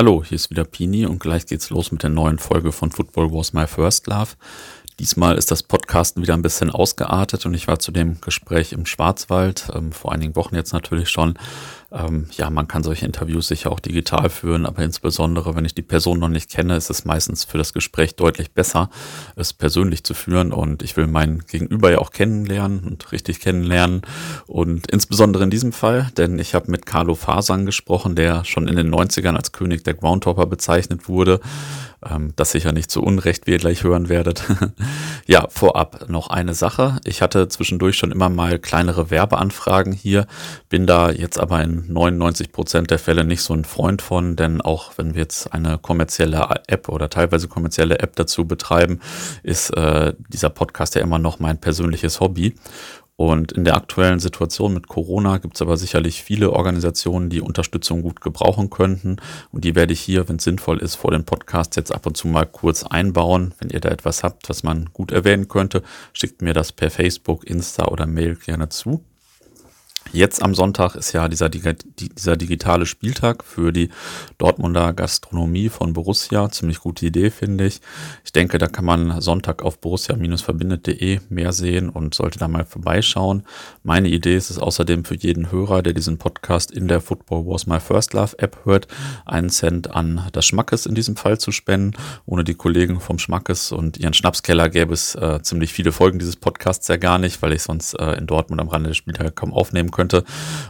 Hallo, hier ist wieder Pini und gleich geht's los mit der neuen Folge von Football Was My First Love. Diesmal ist das Podcasten wieder ein bisschen ausgeartet und ich war zu dem Gespräch im Schwarzwald, ähm, vor einigen Wochen jetzt natürlich schon. Ähm, ja, man kann solche Interviews sicher auch digital führen, aber insbesondere, wenn ich die Person noch nicht kenne, ist es meistens für das Gespräch deutlich besser, es persönlich zu führen. Und ich will meinen Gegenüber ja auch kennenlernen und richtig kennenlernen. Und insbesondere in diesem Fall, denn ich habe mit Carlo Fasang gesprochen, der schon in den 90ern als König der Groundhopper bezeichnet wurde ähm, das sicher nicht zu Unrecht, wie ihr gleich hören werdet. ja, vorab noch eine Sache. Ich hatte zwischendurch schon immer mal kleinere Werbeanfragen hier, bin da jetzt aber in 99 Prozent der Fälle nicht so ein Freund von, denn auch wenn wir jetzt eine kommerzielle App oder teilweise kommerzielle App dazu betreiben, ist äh, dieser Podcast ja immer noch mein persönliches Hobby. Und in der aktuellen Situation mit Corona gibt es aber sicherlich viele Organisationen, die Unterstützung gut gebrauchen könnten. Und die werde ich hier, wenn es sinnvoll ist, vor den Podcast jetzt ab und zu mal kurz einbauen. Wenn ihr da etwas habt, was man gut erwähnen könnte, schickt mir das per Facebook, Insta oder Mail gerne zu. Jetzt am Sonntag ist ja dieser, dieser digitale Spieltag für die Dortmunder Gastronomie von Borussia. Ziemlich gute Idee, finde ich. Ich denke, da kann man Sonntag auf borussia-verbindet.de mehr sehen und sollte da mal vorbeischauen. Meine Idee ist es außerdem für jeden Hörer, der diesen Podcast in der Football Was My First Love App hört, einen Cent an das Schmackes in diesem Fall zu spenden. Ohne die Kollegen vom Schmackes und ihren Schnapskeller gäbe es äh, ziemlich viele Folgen dieses Podcasts ja gar nicht, weil ich sonst äh, in Dortmund am Rande des Spieltags kaum aufnehmen könnte könnte.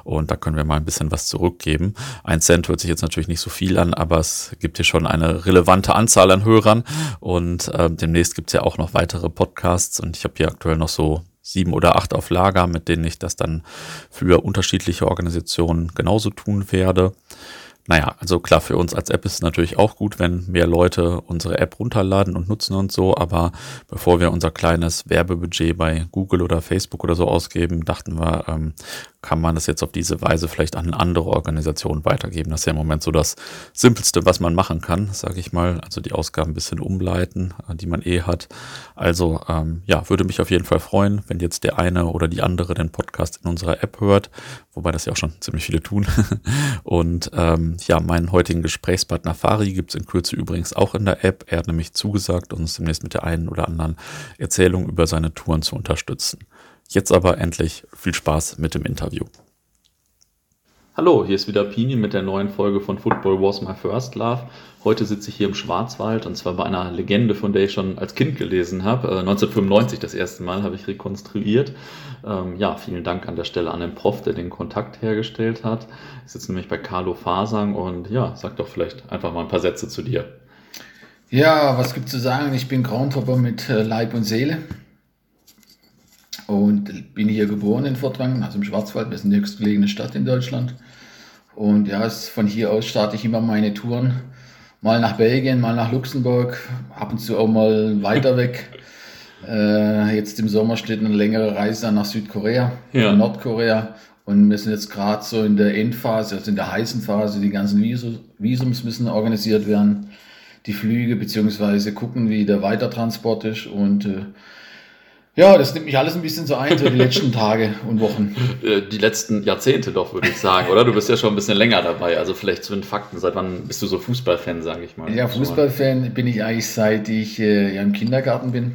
Und da können wir mal ein bisschen was zurückgeben. Ein Cent hört sich jetzt natürlich nicht so viel an, aber es gibt hier schon eine relevante Anzahl an Hörern. Und äh, demnächst gibt es ja auch noch weitere Podcasts. Und ich habe hier aktuell noch so sieben oder acht auf Lager, mit denen ich das dann für unterschiedliche Organisationen genauso tun werde. Naja, also klar, für uns als App ist es natürlich auch gut, wenn mehr Leute unsere App runterladen und nutzen und so, aber bevor wir unser kleines Werbebudget bei Google oder Facebook oder so ausgeben, dachten wir, ähm, kann man das jetzt auf diese Weise vielleicht an andere Organisationen weitergeben. Das ist ja im Moment so das Simpelste, was man machen kann, sage ich mal. Also die Ausgaben ein bisschen umleiten, äh, die man eh hat. Also ähm, ja, würde mich auf jeden Fall freuen, wenn jetzt der eine oder die andere den Podcast in unserer App hört, wobei das ja auch schon ziemlich viele tun. Und ähm, ja, meinen heutigen Gesprächspartner Fari gibt es in Kürze übrigens auch in der App. Er hat nämlich zugesagt, uns demnächst mit der einen oder anderen Erzählung über seine Touren zu unterstützen. Jetzt aber endlich viel Spaß mit dem Interview. Hallo, hier ist wieder Pini mit der neuen Folge von Football Was My First Love. Heute sitze ich hier im Schwarzwald und zwar bei einer Legende, von der ich schon als Kind gelesen habe. 1995 äh, das erste Mal habe ich rekonstruiert. Ähm, ja, vielen Dank an der Stelle an den Prof, der den Kontakt hergestellt hat. Ich sitze nämlich bei Carlo Fasang und ja, sag doch vielleicht einfach mal ein paar Sätze zu dir. Ja, was gibt zu sagen? Ich bin Groundhopper mit äh, Leib und Seele und bin hier geboren in Fortwangen, also im Schwarzwald, das ist die höchstgelegene Stadt in Deutschland. Und ja, von hier aus starte ich immer meine Touren. Mal nach Belgien, mal nach Luxemburg, ab und zu auch mal weiter weg. Äh, jetzt im Sommer steht eine längere Reise nach Südkorea, ja. Nordkorea. Und wir sind jetzt gerade so in der Endphase, also in der heißen Phase. Die ganzen Visums müssen organisiert werden, die Flüge, beziehungsweise gucken, wie der Weitertransport ist. Und äh, ja, das nimmt mich alles ein bisschen so ein, so die letzten Tage und Wochen. Äh, die letzten Jahrzehnte doch, würde ich sagen, oder? Du bist ja schon ein bisschen länger dabei. Also vielleicht zu den Fakten. Seit wann bist du so Fußballfan, sage ich mal? Ja, Fußballfan bin ich eigentlich seit ich äh, ja, im Kindergarten bin.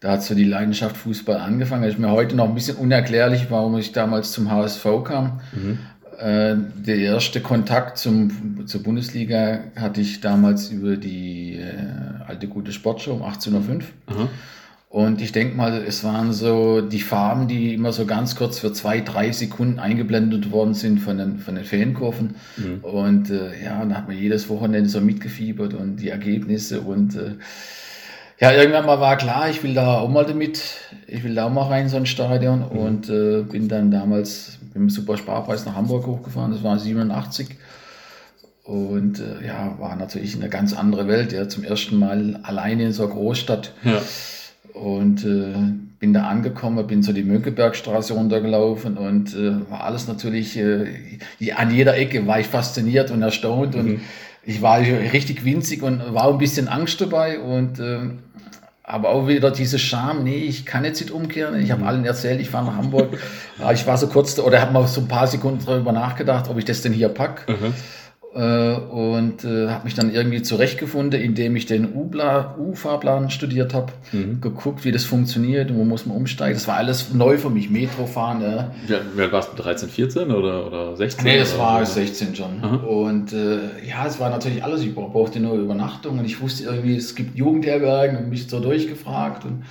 Da hat so die Leidenschaft Fußball angefangen. Das ist mir heute noch ein bisschen unerklärlich, warum ich damals zum HSV kam. Mhm. Äh, der erste Kontakt zum, zur Bundesliga hatte ich damals über die äh, alte gute Sportshow um 18.05 Uhr. Mhm. Und ich denke mal, es waren so die Farben, die immer so ganz kurz für zwei, drei Sekunden eingeblendet worden sind von den, von den Fankurven. Mhm. Und äh, ja, da hat man jedes Wochenende so mitgefiebert und die Ergebnisse. Und äh, ja, irgendwann mal war klar, ich will da auch mal damit, ich will da auch mal rein in so ein Stadion. Mhm. Und äh, bin dann damals mit dem Super Sparpreis nach Hamburg hochgefahren. Das war 87. Und äh, ja, war natürlich eine ganz andere Welt. Ja, zum ersten Mal alleine in so einer Großstadt. Ja und äh, bin da angekommen, bin so die Mönckebergstraße runtergelaufen und äh, war alles natürlich, äh, an jeder Ecke war ich fasziniert und erstaunt mhm. und ich war richtig winzig und war ein bisschen Angst dabei und äh, aber auch wieder diese Scham, nee, ich kann jetzt nicht umkehren. Ich habe mhm. allen erzählt, ich fahre nach Hamburg. ich war so kurz, oder habe mal so ein paar Sekunden darüber nachgedacht, ob ich das denn hier packe. Mhm. Äh, und äh, habe mich dann irgendwie zurechtgefunden, indem ich den U-Fahrplan studiert habe, mhm. geguckt, wie das funktioniert, wo muss man umsteigen. Das war alles neu für mich, Metro fahren. Äh. Wie, wie alt warst du, 13, 14 oder, oder 16? Nee, das war 16 schon. Aha. Und äh, ja, es war natürlich alles, ich brauchte nur Übernachtung und ich wusste irgendwie, es gibt Jugendherbergen und mich so durchgefragt und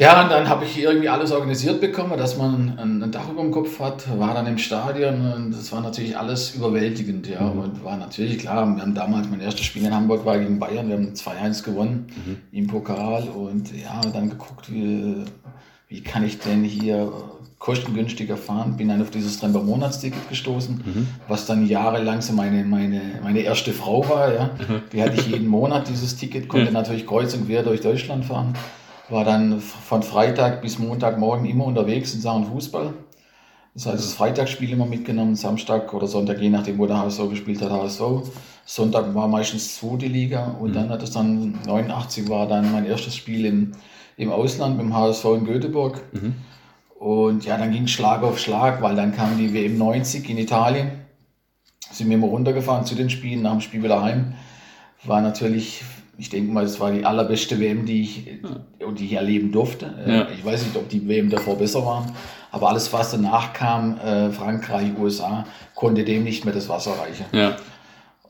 ja, und dann habe ich irgendwie alles organisiert bekommen, dass man ein, ein, Dach über dem Kopf hat, war dann im Stadion und das war natürlich alles überwältigend, ja. Mhm. Und war natürlich klar, wir haben damals, mein erstes Spiel in Hamburg war gegen Bayern, wir haben 2-1 gewonnen mhm. im Pokal und ja, dann geguckt, wie, wie kann ich denn hier kostengünstiger fahren, bin dann auf dieses Tremper Monatsticket gestoßen, mhm. was dann jahrelang so meine, meine, meine erste Frau war, ja. Mhm. Die hatte ich jeden Monat dieses Ticket, konnte natürlich kreuz und quer durch Deutschland fahren war dann von Freitag bis Montagmorgen immer unterwegs in Sachen Fußball. Das heißt, das Freitagsspiel immer mitgenommen, Samstag oder Sonntag, je nachdem, wo der HSV gespielt hat, HSV. Sonntag war meistens zweite Liga und mhm. dann hat es dann, 89 war dann mein erstes Spiel im, im Ausland mit dem HSV in Göteborg. Mhm. Und ja, dann ging es Schlag auf Schlag, weil dann kam die WM 90 in Italien. Sind wir immer runtergefahren zu den Spielen, nach dem Spiel wieder heim. War natürlich ich denke mal, es war die allerbeste WM, die ich, ja. die ich erleben durfte. Äh, ja. Ich weiß nicht, ob die WM davor besser waren, aber alles, was danach kam, äh, Frankreich, USA, konnte dem nicht mehr das Wasser reichen. Ja.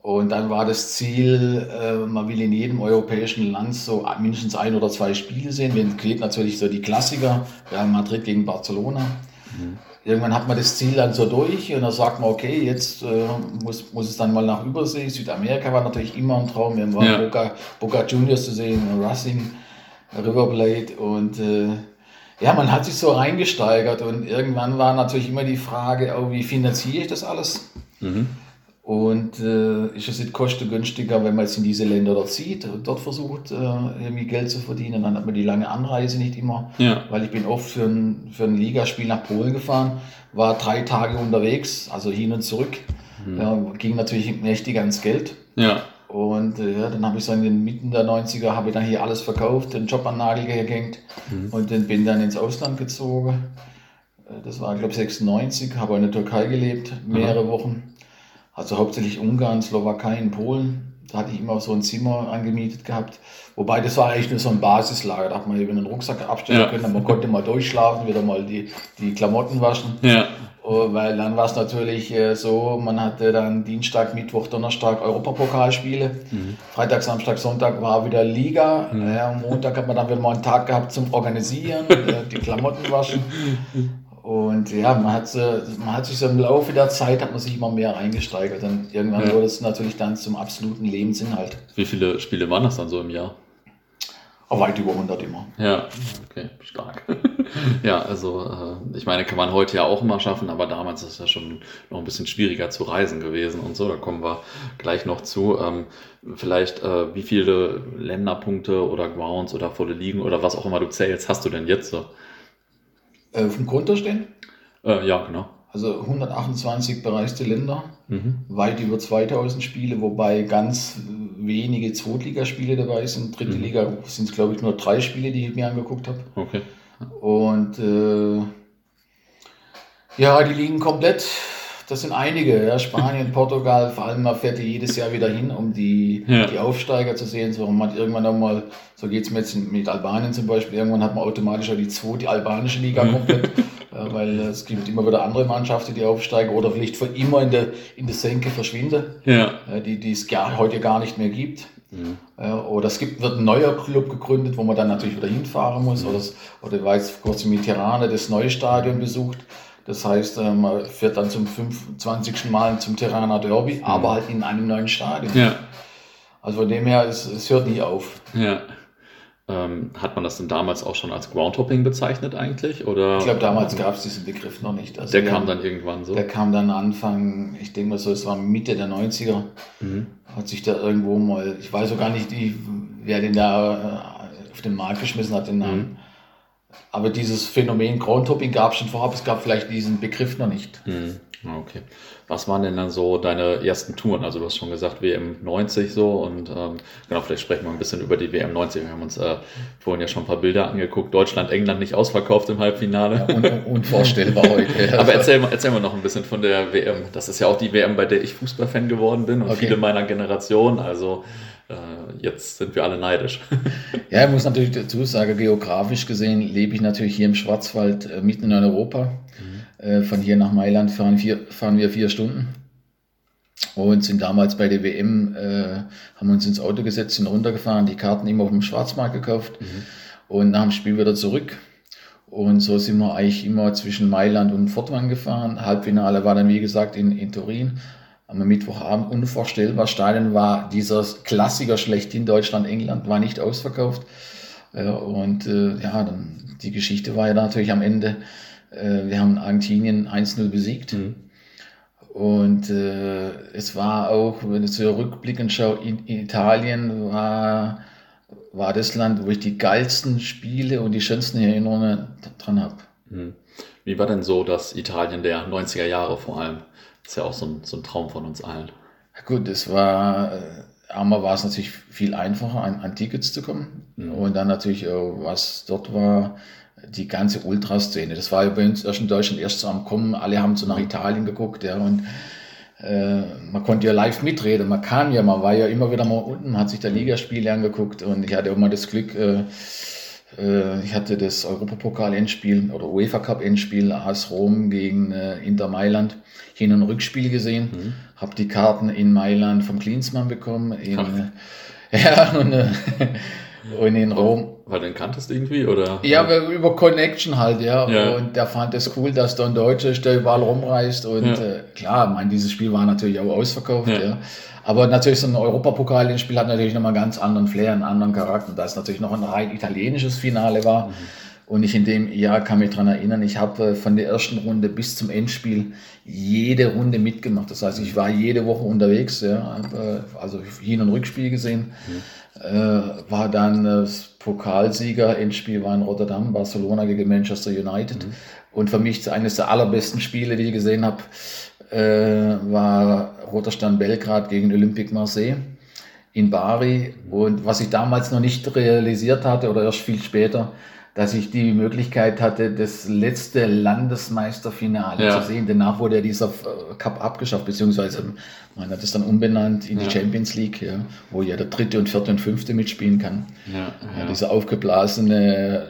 Und dann war das Ziel, äh, man will in jedem europäischen Land so mindestens ein oder zwei Spiele sehen. Wenn geht natürlich so die Klassiker, Real Madrid gegen Barcelona. Mhm irgendwann hat man das Ziel dann so durch und dann sagt man, okay, jetzt äh, muss, muss es dann mal nach Übersee. Südamerika war natürlich immer ein Traum. Wir waren ja. Boca, Boca Juniors zu sehen, Racing, River Plate und äh, ja, man hat sich so reingesteigert und irgendwann war natürlich immer die Frage, oh, wie finanziere ich das alles? Mhm. Und äh, ist es nicht kostengünstiger, wenn man jetzt in diese Länder dort zieht und dort versucht, äh, irgendwie Geld zu verdienen? Dann hat man die lange Anreise nicht immer. Ja. Weil ich bin oft für ein, für ein Ligaspiel nach Polen gefahren, war drei Tage unterwegs, also hin und zurück. Mhm. Ja, ging natürlich mächtig ans Geld. Ja. Und äh, dann habe ich so in den Mitten der 90er, habe ich dann hier alles verkauft, den Job an Nagel gehängt mhm. und dann bin dann ins Ausland gezogen. Äh, das war, glaube ich, 96, habe in der Türkei gelebt, mehrere mhm. Wochen also hauptsächlich Ungarn, Slowakei, Polen. Da hatte ich immer so ein Zimmer angemietet gehabt. Wobei das war eigentlich nur so ein Basislager. Da hat man eben einen Rucksack abstellen ja. können. Man konnte mal durchschlafen, wieder mal die, die Klamotten waschen. Ja. Oh, weil dann war es natürlich äh, so, man hatte dann Dienstag, Mittwoch, Donnerstag Europapokalspiele. Mhm. Freitag, Samstag, Sonntag war wieder Liga. Mhm. Montag hat man dann wieder mal einen Tag gehabt zum Organisieren, äh, die Klamotten waschen. Und ja, man hat, man hat sich so im Laufe der Zeit hat man sich immer mehr eingesteigert. Und irgendwann ja. wurde es natürlich dann zum absoluten Lebensinhalt. Wie viele Spiele waren das dann so im Jahr? Oh, weit über 100 immer. Ja, okay, stark. ja, also äh, ich meine, kann man heute ja auch immer schaffen, aber damals ist es ja schon noch ein bisschen schwieriger zu reisen gewesen und so. Da kommen wir gleich noch zu. Ähm, vielleicht, äh, wie viele Länderpunkte oder Grounds oder volle Ligen oder was auch immer du zählst, hast du denn jetzt so? Äh, vom Konto stehen? Äh, ja, genau. Also 128 bereiste Länder, mhm. weit über 2000 Spiele, wobei ganz wenige Zweitligaspiele dabei sind. Dritte mhm. Liga sind es, glaube ich, nur drei Spiele, die ich mir angeguckt habe. Okay. Und äh, ja, die liegen komplett das sind einige, ja. Spanien, Portugal, vor allem man fährt ja jedes Jahr wieder hin, um die, ja. die Aufsteiger zu sehen. So, man hat irgendwann einmal, so geht es mir jetzt mit Albanien zum Beispiel, irgendwann hat man automatisch auch die zwei, die albanische Liga mhm. komplett, ja, weil es gibt immer wieder andere Mannschaften, die aufsteigen oder vielleicht für immer in der, in der Senke verschwinden, ja. die, die es gar, heute gar nicht mehr gibt. Mhm. oder es gibt, wird ein neuer Club gegründet, wo man dann natürlich wieder hinfahren muss. Mhm. Oder, oder war jetzt kurz mit Tirana das neue Stadion besucht. Das heißt, äh, man fährt dann zum 25. Mal zum Tirana Derby, mhm. aber halt in einem neuen Stadion. Ja. Also von dem her, es, es hört nie auf. Ja. Ähm, hat man das denn damals auch schon als Groundhopping bezeichnet eigentlich? Oder? Ich glaube, damals gab es diesen Begriff noch nicht. Also der kam dann irgendwann so? Der kam dann Anfang, ich denke mal so, es war Mitte der 90er. Mhm. Hat sich da irgendwo mal, ich weiß auch gar nicht, wer den da äh, auf den Markt geschmissen hat, den Namen. Mhm. Aber dieses Phänomen Groundhopping gab es schon vorher, es gab vielleicht diesen Begriff noch nicht. Hm. Ah, okay. Was waren denn dann so deine ersten Touren? Also du hast schon gesagt WM 90 so und ähm, genau, vielleicht sprechen wir ein bisschen über die WM 90. Wir haben uns äh, vorhin ja schon ein paar Bilder angeguckt. Deutschland, England nicht ausverkauft im Halbfinale. Ja, un unvorstellbar heute. Aber erzähl, erzähl mal noch ein bisschen von der WM. Das ist ja auch die WM, bei der ich Fußballfan geworden bin und okay. viele meiner Generation. Also jetzt sind wir alle neidisch. ja, ich muss natürlich dazu sagen, geografisch gesehen lebe ich natürlich hier im Schwarzwald äh, mitten in Europa. Mhm äh, von hier nach Mailand fahren, vier, fahren wir vier Stunden und sind damals bei der WM, äh, haben uns ins Auto gesetzt, sind runtergefahren, die Karten immer auf dem Schwarzmarkt gekauft mhm. und nach dem Spiel wieder zurück. Und so sind wir eigentlich immer zwischen Mailand und Fortwan gefahren. Halbfinale war dann, wie gesagt, in, in Turin. Am Mittwochabend unvorstellbar. Stadion war dieser Klassiker schlechthin Deutschland, England, war nicht ausverkauft. und äh, ja, dann die Geschichte war ja natürlich am Ende äh, wir haben Argentinien 1-0 besiegt. Mhm. Und äh, es war auch, wenn ich so rückblickend schaue, in, in, Italien war, war das Land, wo ich die geilsten Spiele und die schönsten Erinnerungen dran habe. Mhm. Wie war denn so das Italien der 90er Jahre vor allem? Das ist ja auch so ein, so ein Traum von uns allen. Gut, es war, äh, einmal war es natürlich viel einfacher, an, an Tickets zu kommen. Mhm. Und dann natürlich, auch, was dort war, die ganze Ultraszene. Das war ja bei uns erst in Deutschland erst so am Kommen. Alle haben so nach Italien geguckt, ja, und äh, man konnte ja live mitreden. Man kam ja, man war ja immer wieder mal unten, hat sich da Ligaspiele angeguckt und ich hatte mal das Glück, äh, äh, ich hatte das Europapokal-Endspiel oder UEFA Cup-Endspiel AS Rom gegen äh, Inter Mailand Hin- und Rückspiel gesehen, mhm. habe die Karten in Mailand vom Klinsmann bekommen. In, ja, und, äh, und in Rom weil du ihn kanntest irgendwie, oder? Ja, über Connection halt, ja. ja. Und der fand es cool, dass da ein Deutscher der überall rumreist. Und ja. äh, klar, ich meine, dieses Spiel war natürlich auch ausverkauft, ja. ja. Aber natürlich so ein Europapokal-Spiel hat natürlich nochmal einen ganz anderen Flair, einen anderen Charakter, da es natürlich noch ein rein italienisches Finale war. Mhm. Und ich in dem Jahr kann mich daran erinnern, ich habe äh, von der ersten Runde bis zum Endspiel jede Runde mitgemacht. Das heißt, ich war jede Woche unterwegs, ja, äh, also Hin- und Rückspiel gesehen. Mhm äh, war dann das Pokalsieger, Endspiel war in Rotterdam, Barcelona gegen Manchester United. Mhm. Und für mich eines der allerbesten Spiele, die ich gesehen habe, war Roter Stern Belgrad gegen Olympique Marseille in Bari. Und was ich damals noch nicht realisiert hatte oder erst viel später, dass ich die Möglichkeit hatte, das letzte Landesmeisterfinale ja. zu sehen. Danach wurde ja dieser äh, Cup abgeschafft, beziehungsweise man hat es dann umbenannt in die Champions League, ja, wo ja der dritte und vierte und fünfte mitspielen kann. Ja, ja. dieser aufgeblasene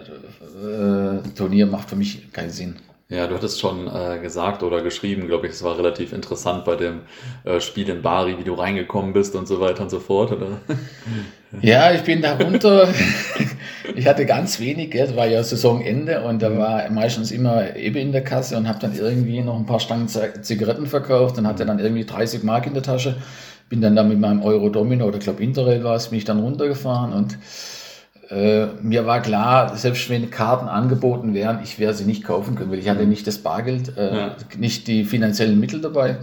äh, Turnier macht für mich keinen Sinn. Ja, du hattest schon äh, gesagt oder geschrieben, glaube ich, es war relativ interessant bei dem äh, Spiel in Bari, wie du reingekommen bist und so weiter und so fort, oder? Ja, ich bin da runter. ich hatte ganz wenig Geld, war ja Saisonende und da war meistens immer eben in der Kasse und habe dann irgendwie noch ein paar Stangen Zigaretten verkauft und hatte dann irgendwie 30 Mark in der Tasche. Bin dann da mit meinem Euro Domino oder glaube Interrail war es, bin ich dann runtergefahren und äh, mir war klar, selbst wenn Karten angeboten wären, ich werde sie nicht kaufen können, weil ich hatte nicht das Bargeld, äh, ja. nicht die finanziellen Mittel dabei.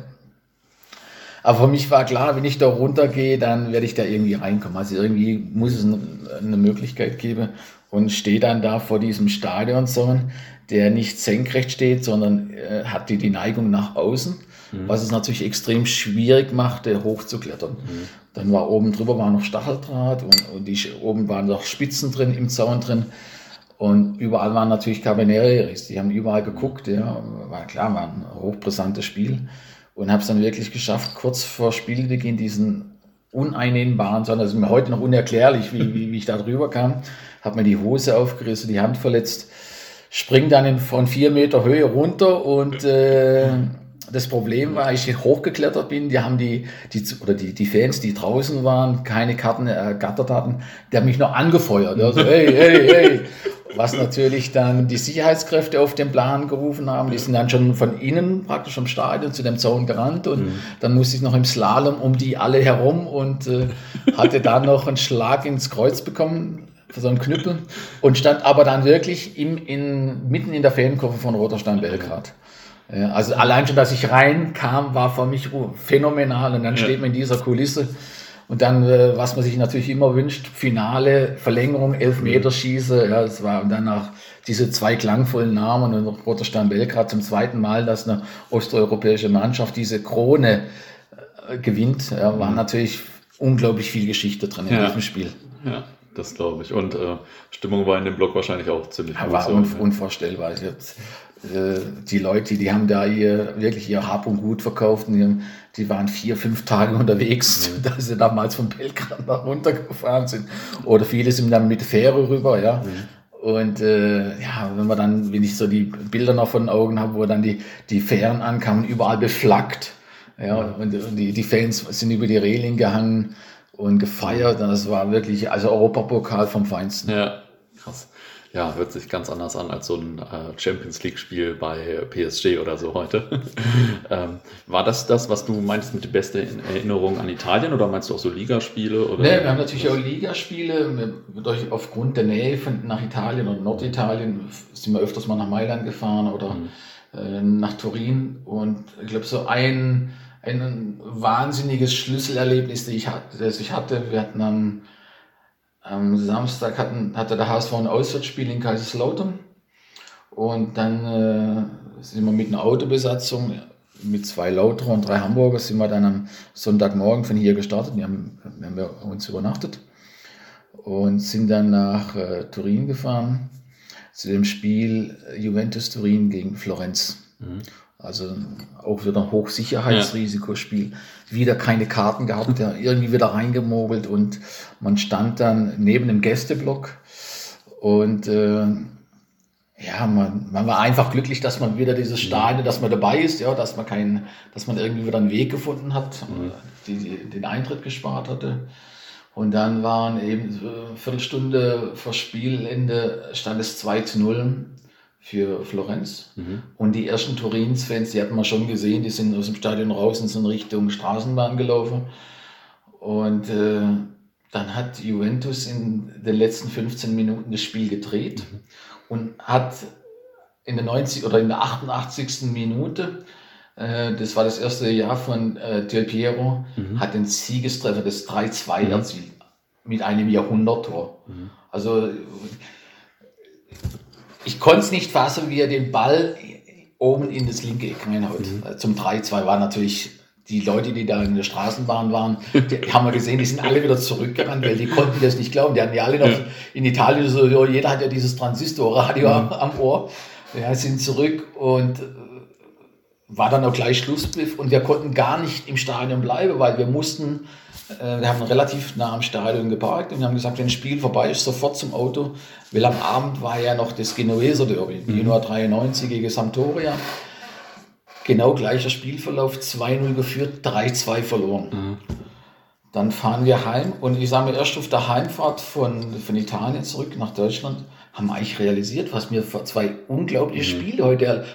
Aber für mich war klar, wenn ich da runtergehe, dann werde ich da irgendwie reinkommen. Also irgendwie muss es eine Möglichkeit geben und stehe dann da vor diesem Stadionzaun, der nicht senkrecht steht, sondern äh, hat die, die Neigung nach außen, mhm. was es natürlich extrem schwierig machte, hochzuklettern. Mhm. Dann war oben drüber war noch Stacheldraht und, und die, oben waren noch Spitzen drin im Zaun drin. Und überall waren natürlich Cabernet Die haben überall geguckt, ja. War klar, war ein hochbrisantes Spiel und habe es dann wirklich geschafft, kurz vor Spielbeginn diesen uneinnehmbaren Sonnen, das ist mir heute noch unerklärlich, wie, wie, wie ich da drüber kam, habe mir die Hose aufgerissen, die Hand verletzt, spring dann in, von vier Meter Höhe runter und äh, das Problem war, ich hochgeklettert bin, die haben die, die oder die, die Fans, die draußen waren, keine Karten ergattert hatten, die haben mich noch angefeuert. Also, hey, hey, hey. Was natürlich dann die Sicherheitskräfte auf den Plan gerufen haben. Die sind dann schon von innen praktisch vom Stadion zu dem Zaun gerannt und mhm. dann musste ich noch im Slalom um die alle herum und äh, hatte dann noch einen Schlag ins Kreuz bekommen für so einen Knüppel und stand aber dann wirklich im, in, mitten in der Fankurve von Roterstein Belgrad. Ja, also allein schon, dass ich reinkam, war für mich phänomenal und dann ja. steht man in dieser Kulisse Und dann, äh, was man sich natürlich immer wünscht, Finale, Verlängerung, Elfmeterschieße. Ja, das war und dann nach diese zwei klangvollen Namen und noch Roterstein Belgrad zum zweiten Mal, dass eine osteuropäische Mannschaft diese Krone äh, gewinnt, ja, war mhm. natürlich unglaublich viel Geschichte drin in diesem Spiel. Ja, das glaube ich. Und äh, Stimmung war in dem Block wahrscheinlich auch ziemlich. War un unvorstellbar. Jetzt, äh, die Leute, die haben da ihr, wirklich ihr Hab und Gut verkauft. Und die, die waren vier, fünf Tage unterwegs, mhm. da sie damals von Belgrad nach runtergefahren sind. Oder viele sind dann mit Fähre rüber, ja. Mhm. Und äh, ja, wenn man dann, wenn ich so die Bilder noch von den Augen habe, wo dann die, die Fähren ankamen, überall beflaggt. Ja, und, und die, die Fans sind über die Reling gehangen und gefeiert. Und das war wirklich, also Europapokal vom Feinsten. Ja, krass ja, hört sich ganz anders an als so ein äh, Champions League-Spiel bei PSG oder so heute. ähm, war das das, was du meinst mit der besten Erinnerung an Italien oder meinst du auch so Ligaspiele? Oder? Nee, wir haben natürlich auch Ligaspiele. Durch, aufgrund der Nähe von, nach Italien und Norditalien sind wir öfters mal nach Mailand gefahren oder mhm. äh, nach Turin. Und ich glaube, so ein, ein wahnsinniges Schlüsselerlebnis, das ich, hatte, wir hatten am am Samstag hatten, hatte der HSV ein Auswärtsspiel in Kaiserslautern. Und dann äh, sind wir mit einer Autobesatzung, mit zwei Lauter und drei Hamburger, sind wir dann am Sonntagmorgen von hier gestartet. Wir haben, wir uns übernachtet und sind dann nach äh, Turin gefahren zu dem Spiel Juventus Turin gegen Florenz. Mhm. Also auch wieder ein Hochsicherheitsrisikospiel. Ja. Wieder keine Karten gehabt, der irgendwie wieder reingemogelt und man stand dann neben dem Gästeblock und äh, ja, man, man war einfach glücklich, dass man wieder dieses Stadion, dass man dabei ist, ja, dass man keinen, dass man irgendwie wieder einen Weg gefunden hat, mhm. die, den Eintritt gespart hatte. Und dann waren eben eine Viertelstunde vor Spielende stand es 2 zu 0 für Florenz. Mhm. Und die ersten Turins-Fans, die hatten wir schon gesehen, die sind aus dem Stadion raus und sind Richtung Straßenbahn gelaufen. Und äh, dann hat Juventus in den letzten 15 Minuten das Spiel gedreht mhm. und hat in der 90 oder in der 88. Minute, äh, das war das erste Jahr von äh, Del Piero, mhm. hat den Siegestreffer des 3-2 mhm. erzielt mit einem Jahrhunderttor. Mhm. Also ich konnte es nicht fassen, wie er den Ball oben in das linke Eck reinhaut. Mhm. Zum 3-2 war natürlich die Leute, die da in der Straßenbahn waren, die haben wir gesehen, die sind alle wieder zurückgerannt, weil die konnten das nicht glauben. Die hatten ja alle noch ja. in Italien so, jeder hat ja dieses Transistorradio mhm. am Ohr. Ja, sind zurück und äh, war dann auch gleich Schlusspfiff und wir konnten gar nicht im Stadion bleiben, weil wir mussten wir haben relativ nah am Stadion geparkt und wir haben gesagt, wenn das Spiel vorbei ist, sofort zum Auto. Weil am Abend war ja noch das Genueser Derby, mhm. Genua 93 gegen Sampdoria. Genau gleicher Spielverlauf, 2-0 geführt, 3-2 verloren. Mhm. Dann fahren wir heim und ich sage mir erst auf der Heimfahrt von, von Italien zurück nach Deutschland, haben wir eigentlich realisiert, was mir vor zwei unglaubliche mhm. Spiele heute,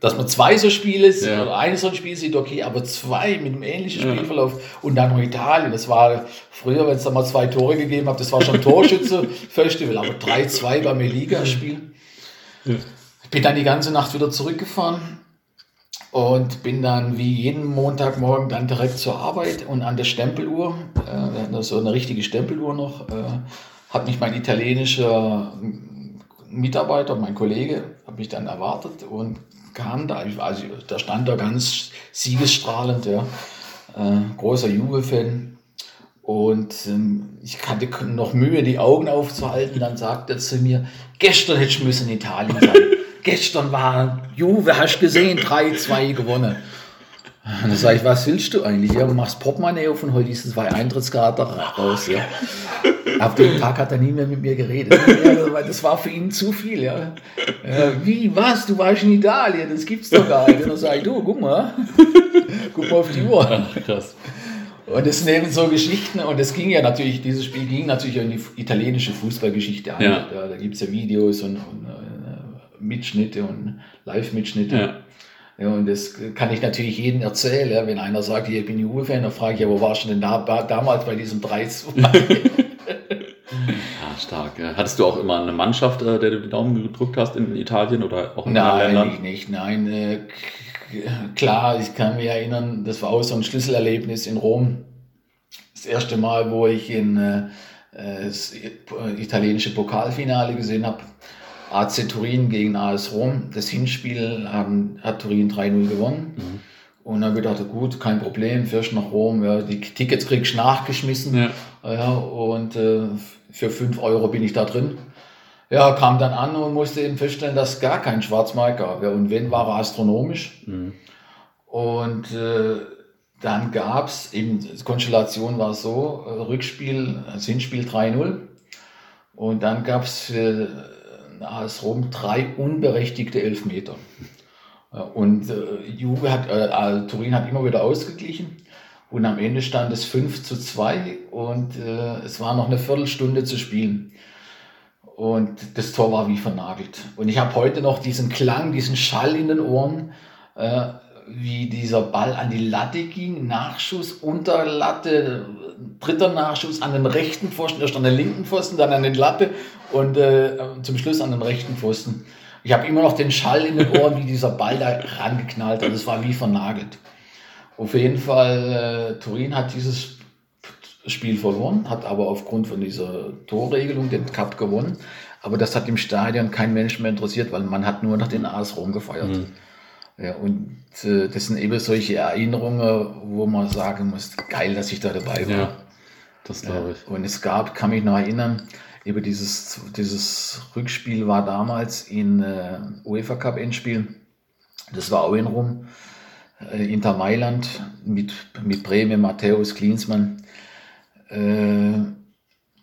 dass man zwei so Spiele sieht, ja. oder eines so ein Spiel sieht, okay, aber zwei mit einem ähnlichen Spielverlauf und dann noch Italien. Das war früher, wenn es da mal zwei Tore gegeben hat, das war schon Torschütze-Festival, aber 3-2 beim Ligaspiel. Ja. Ich bin dann die ganze Nacht wieder zurückgefahren und bin dann wie jeden Montagmorgen dann direkt zur Arbeit und an der Stempeluhr, äh, so eine richtige Stempeluhr noch, äh, hat mich mein italienischer Mitarbeiter, mein Kollege, hat mich dann erwartet und kam da, also da stand da ganz siegesstrahlend, ja, äh, großer Juve-Fan. Und ähm, ich hatte noch Mühe, die Augen aufzuhalten. Dann sagte er zu mir, gestern hätte ich müssen in Italien sein. gestern war Juve, hast du gesehen, 3-2 gewonnen. Und dann sage ich, was willst du eigentlich? Ja, du machst Portemonnaie auf und hol diese zwei Eintrittskarte raus. Ja. Ab dem Tag hat er nie mehr mit mir geredet. Ja, das war für ihn zu viel. Ja. Wie, was? Du warst in Italien? Das gibt's doch gar nicht. Und dann sage ich, du, guck mal. Guck mal auf die Uhr. Ach, krass. Und das sind eben so Geschichten, und es ging ja natürlich, dieses Spiel ging natürlich in die italienische Fußballgeschichte ein. Ja. Da, da gibt es ja Videos und, und uh, Mitschnitte und Live-Mitschnitte. Ja. Ja, und das kann ich natürlich jedem erzählen. Ja. Wenn einer sagt, ich bin Juve-Fan, dann frage ich, ja, wo warst du denn da, damals bei diesem 3 ja, stark. Hattest du auch immer eine Mannschaft, äh, der du die Daumen gedrückt hast in Italien oder auch in Nein, anderen Ländern? Nein, nicht. Nein, äh, klar, ich kann mich erinnern, das war auch so ein Schlüsselerlebnis in Rom. das erste Mal, wo ich in äh, das italienische Pokalfinale gesehen habe, AC Turin gegen AS Rom. Das Hinspiel haben, hat Turin 3-0 gewonnen. Mhm. Und dann gedacht, gut, kein Problem, fährst nach Rom, ja, die Tickets kriegst du nachgeschmissen. Ja. ja und äh, für 5 Euro bin ich da drin. Ja, kam dann an und musste eben feststellen, dass es gar keinen Schwarzmarkt gab. Ja, und wenn, war er astronomisch. Mhm. Und äh, dann gab es eben, die Konstellation war so, äh, Rückspiel, das Hinspiel 3-0. Und dann gab es für AS Rom drei unberechtigte Elfmeter. Und äh, Juve hat, äh, Turin hat immer wieder ausgeglichen. Und am Ende stand es 5 zu 2 und äh, es war noch eine Viertelstunde zu spielen. Und das Tor war wie vernagelt. Und ich habe heute noch diesen Klang, diesen Schall in den Ohren, äh, wie dieser Ball an die Latte ging. Nachschuss, unter Latte, dritter Nachschuss an den rechten Pfosten, erst an den linken Pfosten, dann an den Latte und äh, zum Schluss an den rechten Pfosten. Ich habe immer noch den Schall in den Ohren, wie dieser Ball da rangeknallt hat. Das war wie vernagelt. Auf jeden Fall, äh, Turin hat dieses Spiel verloren, hat aber aufgrund von dieser Torregelung den Cup gewonnen. Aber das hat im Stadion kein Mensch mehr interessiert, weil man hat nur nach den AS Rom gefeiert. Mhm. Ja, und äh, das sind eben solche Erinnerungen, wo man sagen muss, geil, dass ich da dabei war. Ja, das glaube ich. Ja, und es gab, kann mich noch erinnern, über dieses, dieses Rückspiel war damals in äh, UEFA Cup Endspiel. Das war auch in Rom. Äh, Inter Mailand mit, mit Breme, Matthäus, Klinsmann. Äh,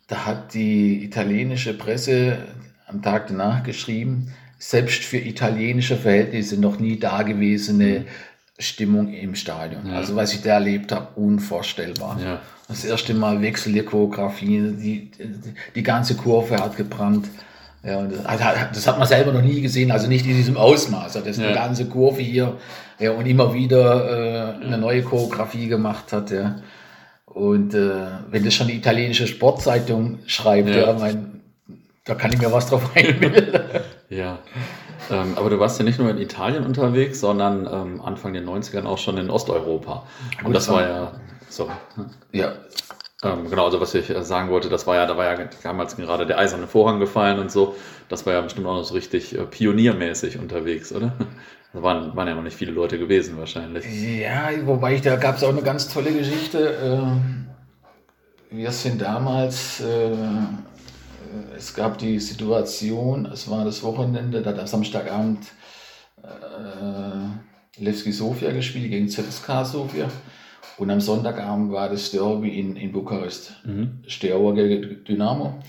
da hat die italienische Presse am Tag danach geschrieben, selbst für italienische Verhältnisse noch nie dagewesene mhm. Stimmung im Stadion. Ja. Also was ich da erlebt habe, unvorstellbar. Ja. Das erste Mal Wechsel der Choreografie, die, die ganze Kurve hat gebrannt. Ja, das, also, das, hat man selber noch nie gesehen, also nicht in diesem Ausmaß. Dass ja. eine ganze Kurve hier ja, und immer wieder äh, eine neue Choreografie gemacht hat. Ja. Und äh, wenn das schon die italienische Sportzeitung schreibt, ja. ja mein, da kann ich mir was drauf einbilden. ja. Ähm, aber du warst ja nicht nur in Italien unterwegs, sondern ähm, Anfang der 90ern auch schon in Osteuropa. Und Gut, das war ja so. Ja. Ähm, genau, also was ich äh, sagen wollte, das war ja, da war ja damals gerade der eiserne Vorhang gefallen und so. Das war ja bestimmt auch noch so richtig äh, pioniermäßig unterwegs, oder? Da waren, waren ja noch nicht viele Leute gewesen wahrscheinlich. Ja, wobei ich, da gab es auch eine ganz tolle Geschichte. Ähm, wir sind damals, äh, es gab die Situation, es war das Wochenende, da hat Samstagabend äh, Levski Sofia gespielt gegen ZSK Sofia. Und am Sonntagabend war das Derby in, in Bukarest. Mhm. Steaua gegen Dynamo.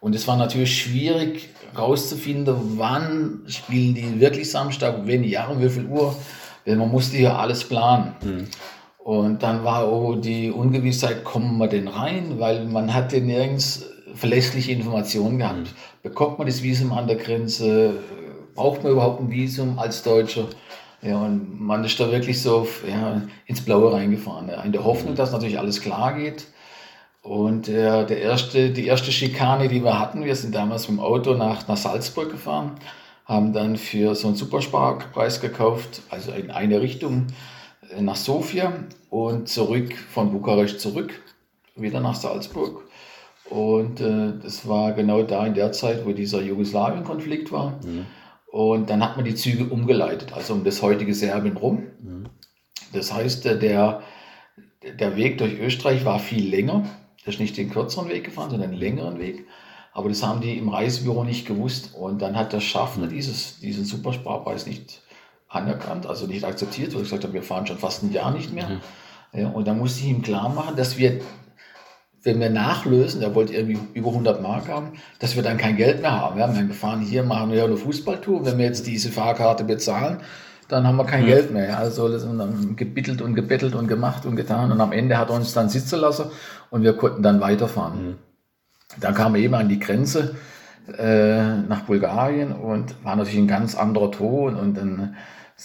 Und es war natürlich schwierig rauszufinden, wann spielen die wirklich Samstag, wenn ja, um wie viel Uhr. Denn man musste ja alles planen. Mhm. Und dann war auch die Ungewissheit, kommen wir denn rein? Weil man hatte nirgends verlässliche Informationen gehabt. Mhm. Bekommt man das Visum an der Grenze? Braucht man überhaupt ein Visum als Deutscher? Ja, und man ist da wirklich so ja, ins Blaue reingefahren. Ja, in der Hoffnung, dass natürlich alles klar geht. Und äh, der erste, die erste Schikane, die wir hatten, wir sind damals mit dem Auto nach, nach Salzburg gefahren, haben dann für so einen Supersparpreis gekauft, also in eine Richtung äh, nach Sofia und zurück von Bukarest zurück, wieder nach Salzburg. Und äh, das war genau da in der Zeit, wo dieser Jugoslawien-Konflikt war. Mhm. Und dann hat man die Züge umgeleitet, also um das heutige Serbien rum. Mhm. Das heißt, äh, der, der Weg durch Österreich war viel länger. Er ist nicht den kürzeren Weg gefahren, sondern den längeren Weg. Aber das haben die im Reisebüro nicht gewusst. Und dann hat der Schaffner dieses, diesen Supersparpreis nicht anerkannt, also nicht akzeptiert, weil ich gesagt habe, wir fahren schon fast ein Jahr nicht mehr. Mhm. Ja, und dann musste ich ihm klar machen, dass wir wenn wir nachlösen, er wollte irgendwie über 100 Mark haben, dass wir dann kein Geld mehr haben. Ja, wir fahren hier, machen wir eine Fußballtour. Wenn wir jetzt diese Fahrkarte bezahlen, dann haben wir kein mhm. Geld mehr. Also das ist dann gebittelt und gebettelt und gemacht und getan. Und am Ende hat er uns dann sitzen lassen und wir konnten dann weiterfahren. Mhm. Dann kam er eben an die Grenze äh, nach Bulgarien und war natürlich ein ganz anderer Ton. Und dann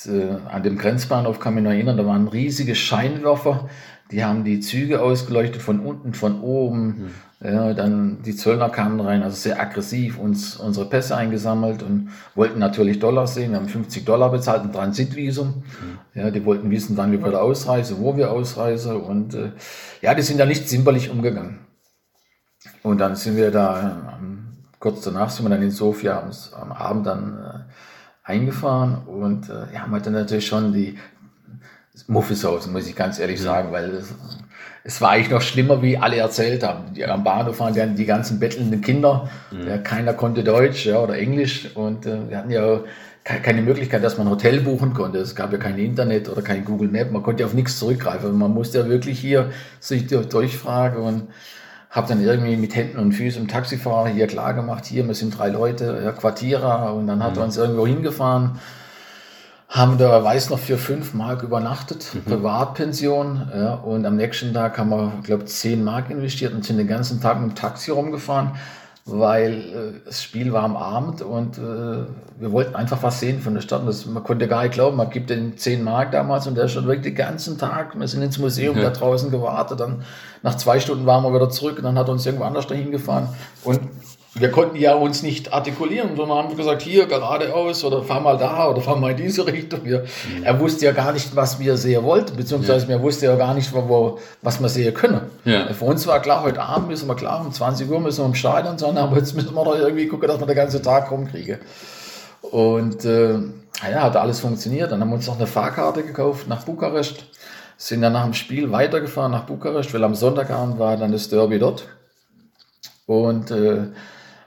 äh, an dem Grenzbahnhof kann ich mich noch erinnern, da waren riesige Scheinwerfer Die haben die Züge ausgeleuchtet von unten, von oben. Mhm. Ja, dann die Zöllner kamen rein, also sehr aggressiv, uns unsere Pässe eingesammelt und wollten natürlich Dollar sehen. Wir haben 50 Dollar bezahlt, ein Transitvisum. Mhm. Ja, die wollten wissen, wann wir wieder ausreisen, wo wir ausreisen. Und äh, ja, die sind da nicht zimperlich umgegangen. Und dann sind wir da, ähm, kurz danach sind wir dann in Sofia am, am Abend dann äh, eingefahren und äh, ja, man hat dann natürlich schon die Muffelsausen, muss ich ganz ehrlich sagen, weil das, es war eigentlich noch schlimmer, wie alle erzählt haben. Die am Bahnhof waren dann die ganzen bettelnden Kinder. Mhm. Ja, keiner konnte Deutsch ja, oder Englisch. Und äh, wir hatten ja keine Möglichkeit, dass man ein Hotel buchen konnte. Es gab ja kein Internet oder kein Google Map. Man konnte ja auf nichts zurückgreifen. Man musste ja wirklich hier sich durchfragen und habe dann irgendwie mit Händen und Füßen im Taxifahrer hier klar gemacht, hier, wir sind drei Leute, ja, Quartierer. Und dann hat mhm. er uns irgendwo hingefahren haben da, weiß noch, für fünf Mark übernachtet, mhm. Privatpension. Ja, und am nächsten Tag haben wir, glaube zehn Mark investiert und sind den ganzen Tag mit dem Taxi rumgefahren, weil äh, das Spiel war am Abend und äh, wir wollten einfach was sehen von der Stadt. Das, man konnte gar nicht glauben, man gibt den zehn Mark damals und der ist schon wirklich den ganzen Tag. Wir sind ins Museum mhm. da draußen gewartet. Dann nach zwei Stunden waren wir wieder zurück und dann hat er uns irgendwo anders dahin gefahren. Und wir konnten ja uns nicht artikulieren, sondern haben gesagt, hier geradeaus oder fahr mal da oder fahr mal in diese Richtung. Wir, mhm. Er wusste ja gar nicht, was wir sehen wollten, beziehungsweise ja. wir wussten ja gar nicht, wo, was wir sehen können. Ja. Für uns war klar, heute Abend müssen wir klar, um 20 Uhr müssen wir im Stadion sein, aber jetzt müssen wir doch irgendwie gucken, dass wir den ganzen Tag rumkriegen. Und äh, ja, hat alles funktioniert. Dann haben wir uns noch eine Fahrkarte gekauft nach Bukarest, sind dann nach dem Spiel weitergefahren nach Bukarest, weil am Sonntagabend war dann das Derby dort. Und äh,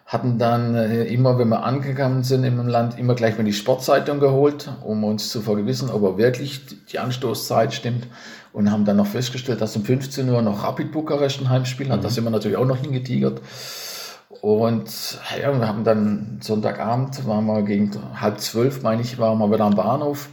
hatten dann äh, immer, wenn wir angekommen sind im Land, immer gleich mal die Sportzeitung geholt, um uns zu vergewissern, ob er wirklich die Anstoßzeit stimmt. Und haben dann noch festgestellt, dass um 15 Uhr noch Rapid Bukarest ein Heimspiel hat. Mhm. Da sind wir natürlich auch noch hingetigert. Und ja, wir haben dann Sonntagabend, waren wir gegen halb zwölf, meine ich, waren wir wieder am Bahnhof.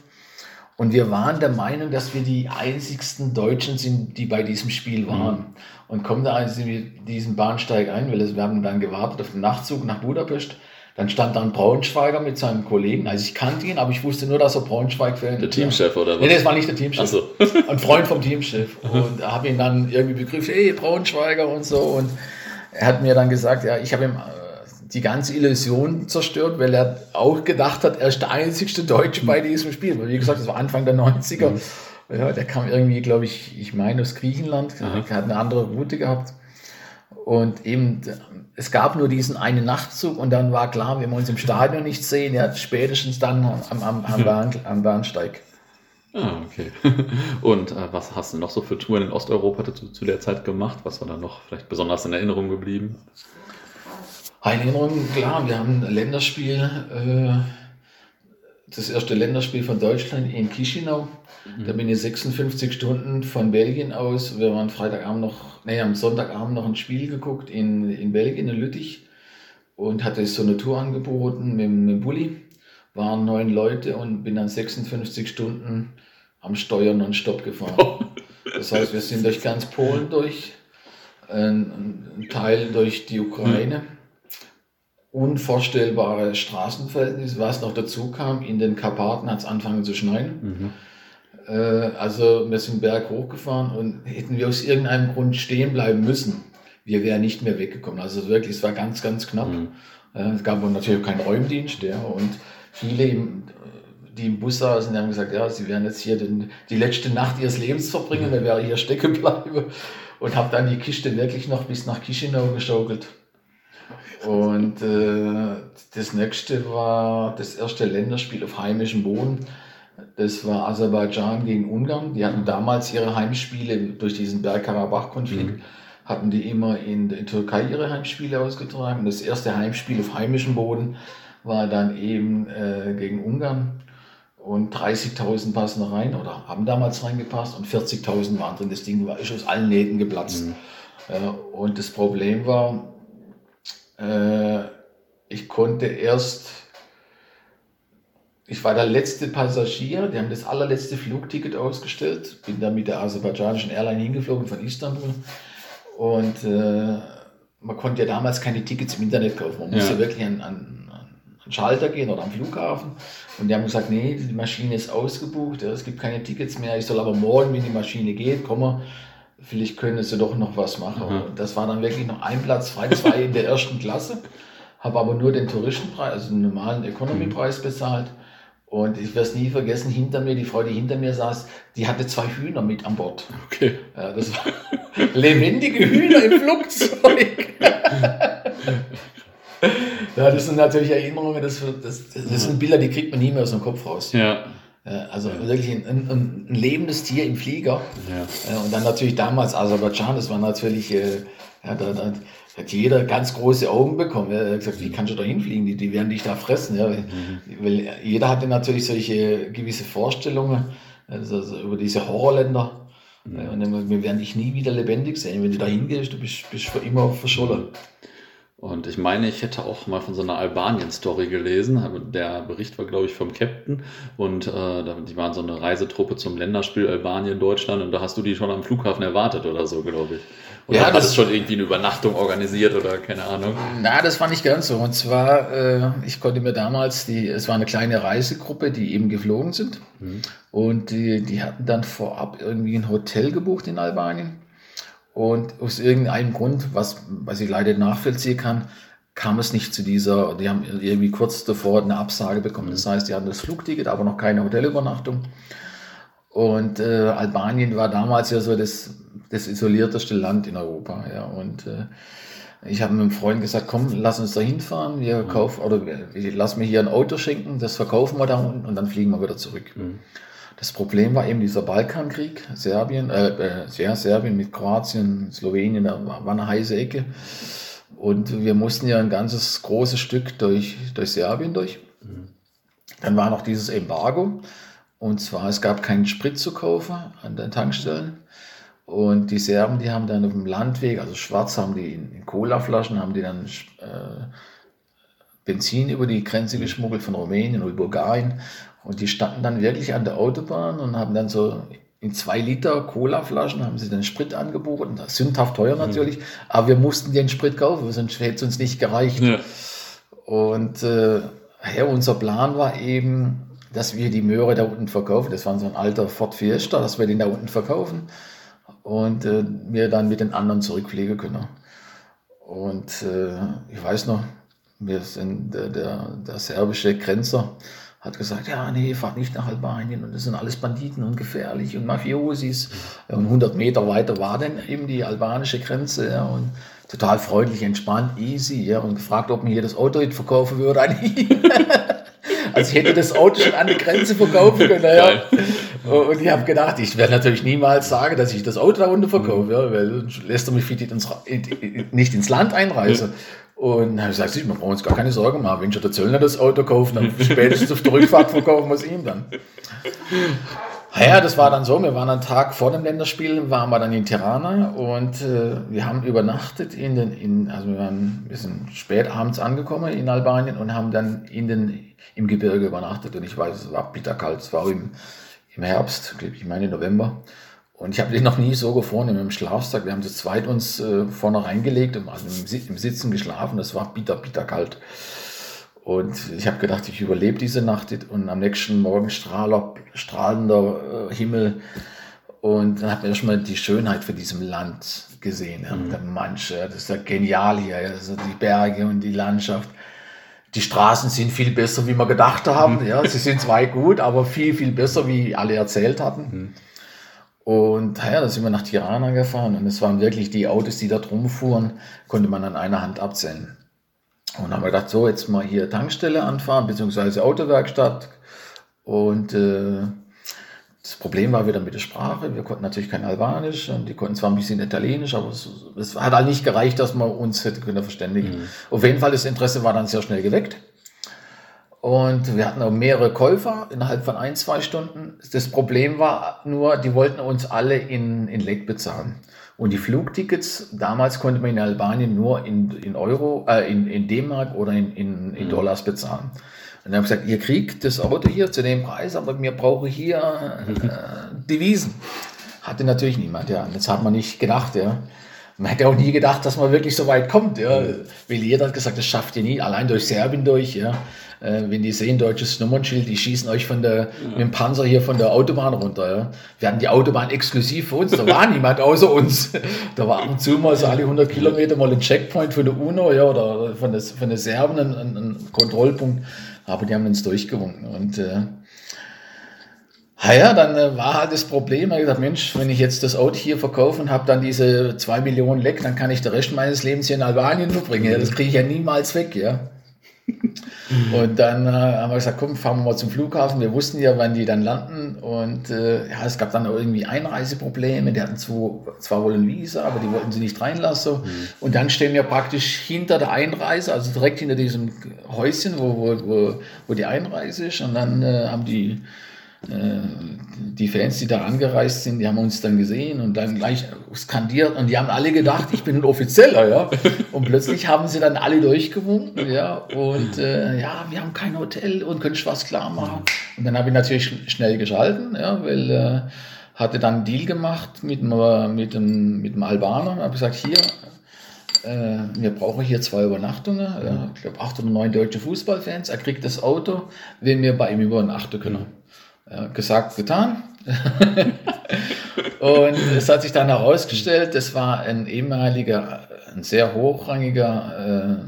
Und wir waren der Meinung, dass wir die einzigsten Deutschen sind, die bei diesem Spiel waren. Mhm und kommen da also diesen Bahnsteig ein, weil wir haben dann gewartet auf den Nachtzug nach Budapest. Dann stand da ein Braunschweiger mit seinem Kollegen. Also ich kannte ihn, aber ich wusste nur, dass er Braunschweig-Fan Der Teamchef oder was? Nee, das war nicht der Teamchef. So. Ein Freund vom Teamchef. Und habe ihn dann irgendwie begriffen, hey, Braunschweiger und so. Und er hat mir dann gesagt, ja, ich habe ihm die ganze Illusion zerstört, weil er auch gedacht hat, er ist der einzigste Deutsche bei diesem Spiel. Weil wie gesagt, das war Anfang der 90er. Mhm. Ja, der kam irgendwie, glaube ich, ich meine aus Griechenland, Aha. hat eine andere Route gehabt. Und eben, es gab nur diesen einen Nachtzug und dann war klar, wenn wir uns im Stadion nicht sehen, ja, spätestens dann am, am, am, Bahn, am Bahnsteig. Ah, okay. Und äh, was hast du noch so für Touren in Osteuropa zu, zu, der Zeit gemacht? Was war da noch vielleicht besonders in Erinnerung geblieben? In Erinnerung, klar, wir haben ein Länderspiel, äh, das erste Länderspiel von Deutschland in Chisinau Mhm. Da bin ich 56 Stunden von Belgien aus. Wir waren Freitagabend noch, nee, am Sonntagabend noch ein Spiel geguckt in, in Belgien, in Lüttich. Und hatte so eine Tour angeboten mit, mit dem Bulli. Waren neun Leute und bin dann 56 Stunden am Steuer nonstop gefahren. Das heißt, wir sind durch ganz Polen durch, ein, ein Teil durch die Ukraine. Unvorstellbare Straßenverhältnisse. Was noch dazu kam, in den Karpaten hat es angefangen zu schneien. Mhm. Äh, also wir sind Berg hochgefahren und hätten wir aus irgendeinem Grund stehen bleiben müssen, wir wären nicht mehr weggekommen. Also wirklich, es war ganz, ganz knapp. Mhm. Es gab natürlich keinen Räumdienst, ja, und viele, die im Bus saßen, haben gesagt, ja, sie werden jetzt hier den, die letzte Nacht ihres Lebens verbringen, mhm. wir werden hier stecken bleiben. Und habe dann die Kiste wirklich noch bis nach Chisinau geschaukelt. Und äh, das nächste war das erste Länderspiel auf heimischem Boden. Das war Aserbaidschan gegen Ungarn. Die hatten damals ihre Heimspiele durch diesen Bergkarabach-Konflikt. Mhm. Hatten die immer in der Türkei ihre Heimspiele ausgetragen. Das erste Heimspiel auf heimischem Boden war dann eben äh, gegen Ungarn. Und 30.000 passen rein oder haben damals reingepasst und 40.000 waren drin. Das Ding war ist aus allen Nähten geplatzt. Mhm. Äh, und das Problem war, äh, ich konnte erst ich war der letzte Passagier, die haben das allerletzte Flugticket ausgestellt, bin dann mit der aserbaidschanischen Airline hingeflogen von Istanbul und äh, man konnte ja damals keine Tickets im Internet kaufen, man musste ja. wirklich an, an, an Schalter gehen oder am Flughafen und die haben gesagt, nee, die Maschine ist ausgebucht, es gibt keine Tickets mehr, ich soll aber morgen, wenn die Maschine geht, kommen vielleicht können sie doch noch was machen. Mhm. Das war dann wirklich noch ein Platz frei, zwei in der ersten Klasse, habe aber nur den Touristenpreis, also den normalen Economy-Preis mhm. bezahlt. Und ich werde es nie vergessen, hinter mir, die Frau, die hinter mir saß, die hatte zwei Hühner mit an Bord. Okay. Ja, das war lebendige Hühner im Flugzeug. ja, das sind natürlich Erinnerungen, das, das, das sind Bilder, die kriegt man nie mehr aus dem Kopf raus. Ja. Also ja. wirklich ein, ein, ein, lebendes Tier im Flieger. Ja. Und dann natürlich damals Aserbaidschan, das war natürlich, äh, ja, da, da hat jeder ganz große Augen bekommen. Er hat gesagt, wie kannst du da hinfliegen? Die, die werden dich da fressen. Ja. Mhm. Weil jeder hatte natürlich solche gewisse Vorstellungen also, über diese Horrorländer. Mhm. Und wir werden dich nie wieder lebendig sehen. Wenn du da hingehst, du bist, bist für immer verschollen. Und ich meine, ich hätte auch mal von so einer Albanien-Story gelesen. Der Bericht war, glaube ich, vom Captain. Und äh, die waren so eine Reisetruppe zum Länderspiel Albanien-Deutschland. Und da hast du die schon am Flughafen erwartet oder so, glaube ich. Oder ja, das ist schon irgendwie eine Übernachtung organisiert oder keine Ahnung? Na, das war nicht ganz so. Und zwar, äh, ich konnte mir damals, die, es war eine kleine Reisegruppe, die eben geflogen sind. Mhm. Und die, die hatten dann vorab irgendwie ein Hotel gebucht in Albanien. Und aus irgendeinem Grund, was, was ich leider nachvollziehen kann, kam es nicht zu dieser, die haben irgendwie kurz davor eine Absage bekommen. Das heißt, die hatten das Flugticket, aber noch keine Hotelübernachtung. Und äh, Albanien war damals ja so das, das isolierteste Land in Europa. Ja. Und äh, ich habe mit einem Freund gesagt, komm, lass uns da hinfahren, wir kaufen, oder ich lass mir hier ein Auto schenken, das verkaufen wir da unten und dann fliegen wir wieder zurück. Mhm. Das Problem war eben dieser Balkankrieg, Serbien, äh, äh, ja, Serbien mit Kroatien, Slowenien, da war, eine heiße Ecke. Und wir mussten ja ein ganzes großes Stück durch, durch Serbien durch. Dann war noch dieses Embargo. Und zwar, es gab keinen Sprit zu kaufen an den Tankstellen. Und die Serben, die haben dann auf dem Landweg, also schwarz haben die in, in Colaflaschen, haben die dann äh, Benzin über die Grenze geschmuggelt von Rumänien oder Bulgarien. Und die standen dann wirklich an der Autobahn und haben dann so in zwei Liter Cola-Flaschen haben sie den Sprit angeboten. Das ist sündhaft teuer mhm. natürlich, mhm. aber wir mussten den Sprit kaufen, sonst hätte es uns nicht gereicht. Ja. Und äh, ja, unser Plan war eben, dass wir die Möhre da unten verkaufen. Das war so ein alter Ford Fiesta, dass wir den da unten verkaufen und äh, wir dann mit den anderen zurückfliegen können. Und äh, ich weiß noch, wir sind der, der, der serbische Grenzer hat gesagt, ja, nee, fahrt nicht nach Albanien und das sind alles Banditen und gefährlich und Mafiosis. Und 100 Meter weiter war dann eben die albanische Grenze ja, und total freundlich, entspannt, easy ja, und gefragt, ob mir hier das Auto verkaufen würde also ich hätte das Auto schon an der Grenze verkaufen können. Ja. Und ich habe gedacht, ich werde natürlich niemals sagen, dass ich das Auto da unten verkaufe, ja, weil lässt er mich nicht ins Land einreisen. Und dann ich gesagt, wir brauchen uns gar keine Sorgen machen. Wenn schon der Zöllner das Auto kauft, dann spätestens auf der Rückfahrt verkaufen wir es ihm dann. Ja, das war dann so. Wir waren einen Tag vor dem Länderspiel, waren wir dann in Tirana und äh, wir haben übernachtet in den, in, also wir waren ein bisschen spät abends angekommen in Albanien und haben dann in den, im Gebirge übernachtet. Und ich weiß, es war bitterkalt, es war im, im Herbst, ich meine November. Und ich habe den noch nie so gefahren im Schlafsack. Wir haben zu zweit uns äh, vorne reingelegt und also im, im, Sitzen geschlafen. Das war bitter, bitter kalt. Und ich habe gedacht, ich überlebe diese Nacht und am nächsten Morgen strahler, strahlender äh, Himmel. Und dann hat man erstmal die Schönheit für diesem Land gesehen. Ja. Mhm. Der Manche, ja, das ist ja genial hier. Also die Berge und die Landschaft. Die Straßen sind viel besser, wie wir gedacht haben. Mhm. Ja, sie sind zwar gut, aber viel, viel besser, wie alle erzählt hatten. Mhm. Und ja, da sind wir nach Tirana gefahren und es waren wirklich die Autos, die da drum fuhren, konnte man an einer Hand abzählen. Und haben wir gedacht, so, jetzt mal hier Tankstelle anfahren, beziehungsweise Autowerkstatt. Und äh, das Problem war wieder mit der Sprache. Wir konnten natürlich kein Albanisch und die konnten zwar ein bisschen Italienisch, aber es, es hat halt nicht gereicht, dass man uns hätte können verständigen. Mhm. Auf jeden Fall, das Interesse war dann sehr schnell geweckt. Und wir hatten auch mehrere Käufer innerhalb von ein, zwei Stunden. Das Problem war nur, die wollten uns alle in, in Lek bezahlen. Und die Flugtickets, damals konnte man in Albanien nur in, in Euro, äh, in, in D-Mark oder in, in, in mhm. Dollars bezahlen. Und dann haben gesagt, ihr kriegt das Auto hier zu dem Preis, aber mir brauche hier äh, Devisen. Hatte natürlich niemand, ja. Jetzt hat man nicht gedacht, ja. Man hätte auch nie gedacht, dass man wirklich so weit kommt. Ja. Weil jeder hat gesagt, das schafft ihr nie, allein durch Serbien durch. Ja. Äh, wenn die sehen, deutsches Nummernschild, die schießen euch von der, ja. mit dem Panzer hier von der Autobahn runter. Ja. Wir hatten die Autobahn exklusiv für uns, da war niemand außer uns. Da war ab und zu mal so alle 100 Kilometer mal ein Checkpoint von der UNO ja, oder von der, von der Serben, ein, ein Kontrollpunkt. Aber die haben uns durchgewunken. Und äh, Ah ja, dann äh, war halt das Problem, ich gesagt, Mensch, wenn ich jetzt das Auto hier verkaufe und habe dann diese zwei Millionen Leck, dann kann ich den Rest meines Lebens hier in Albanien verbringen. Ja, das kriege ich ja niemals weg, ja. und dann äh, haben wir gesagt, komm, fahren wir mal zum Flughafen. Wir wussten ja, wann die dann landen. Und äh, ja, es gab dann irgendwie Einreiseprobleme. Die hatten zwar, zwar wohl ein Visa, aber die wollten sie nicht reinlassen. Mhm. Und dann stehen wir praktisch hinter der Einreise, also direkt hinter diesem Häuschen, wo, wo, wo, wo die Einreise ist. Und dann äh, haben die die Fans, die da angereist sind, die haben uns dann gesehen und dann gleich skandiert und die haben alle gedacht, ich bin ein Offizieller, ja. Und plötzlich haben sie dann alle durchgewunken, ja. Und äh, ja, wir haben kein Hotel und können was klar machen. Und dann habe ich natürlich schnell geschalten, ja, weil äh, hatte dann einen Deal gemacht mit, mit, dem, mit dem Albaner habe gesagt, hier, äh, wir brauchen hier zwei Übernachtungen. Ja, ich glaube, acht oder neun deutsche Fußballfans. Er kriegt das Auto, wenn wir bei ihm übernachten können. Gesagt, getan. und es hat sich dann herausgestellt, das war ein ehemaliger, ein sehr hochrangiger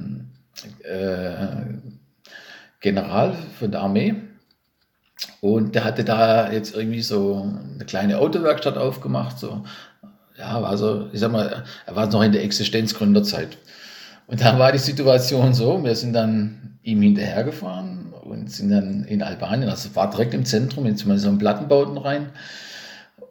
äh, äh, General von der Armee. Und der hatte da jetzt irgendwie so eine kleine Autowerkstatt aufgemacht. So. Ja, also, ich sag mal, er war noch in der Existenzgründerzeit. Und dann war die Situation so, wir sind dann ihm hinterhergefahren und sind dann in Albanien, also war direkt im Zentrum, jetzt mal so einen Plattenbauten rein.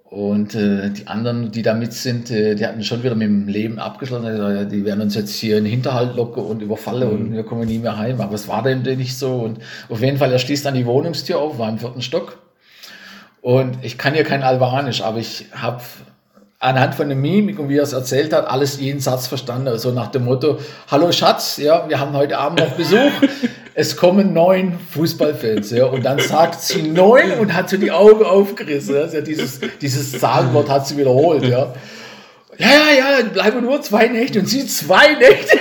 Und äh, die anderen, die da mit sind, äh, die hatten schon wieder mit dem Leben abgeschlossen. Also, die werden uns jetzt hier in den Hinterhalt locken und überfallen mhm. und wir kommen nie mehr heim. Aber es war dem nicht so. Und auf jeden Fall, er schließt dann die Wohnungstür auf, war im vierten Stock. Und ich kann ja kein Albanisch, aber ich habe anhand von der Mimik und wie er es erzählt hat, alles jeden Satz verstanden. Also nach dem Motto, hallo Schatz, ja, wir haben heute Abend noch Besuch. es kommen neun Fußballfans, ja, und dann sagt sie neun und hat so die Augen aufgerissen. Ja, dieses, dieses Zahlenwort hat sie wiederholt, ja. Ja, ja, ja, bleiben nur zwei Nächte und sie zwei Nächte.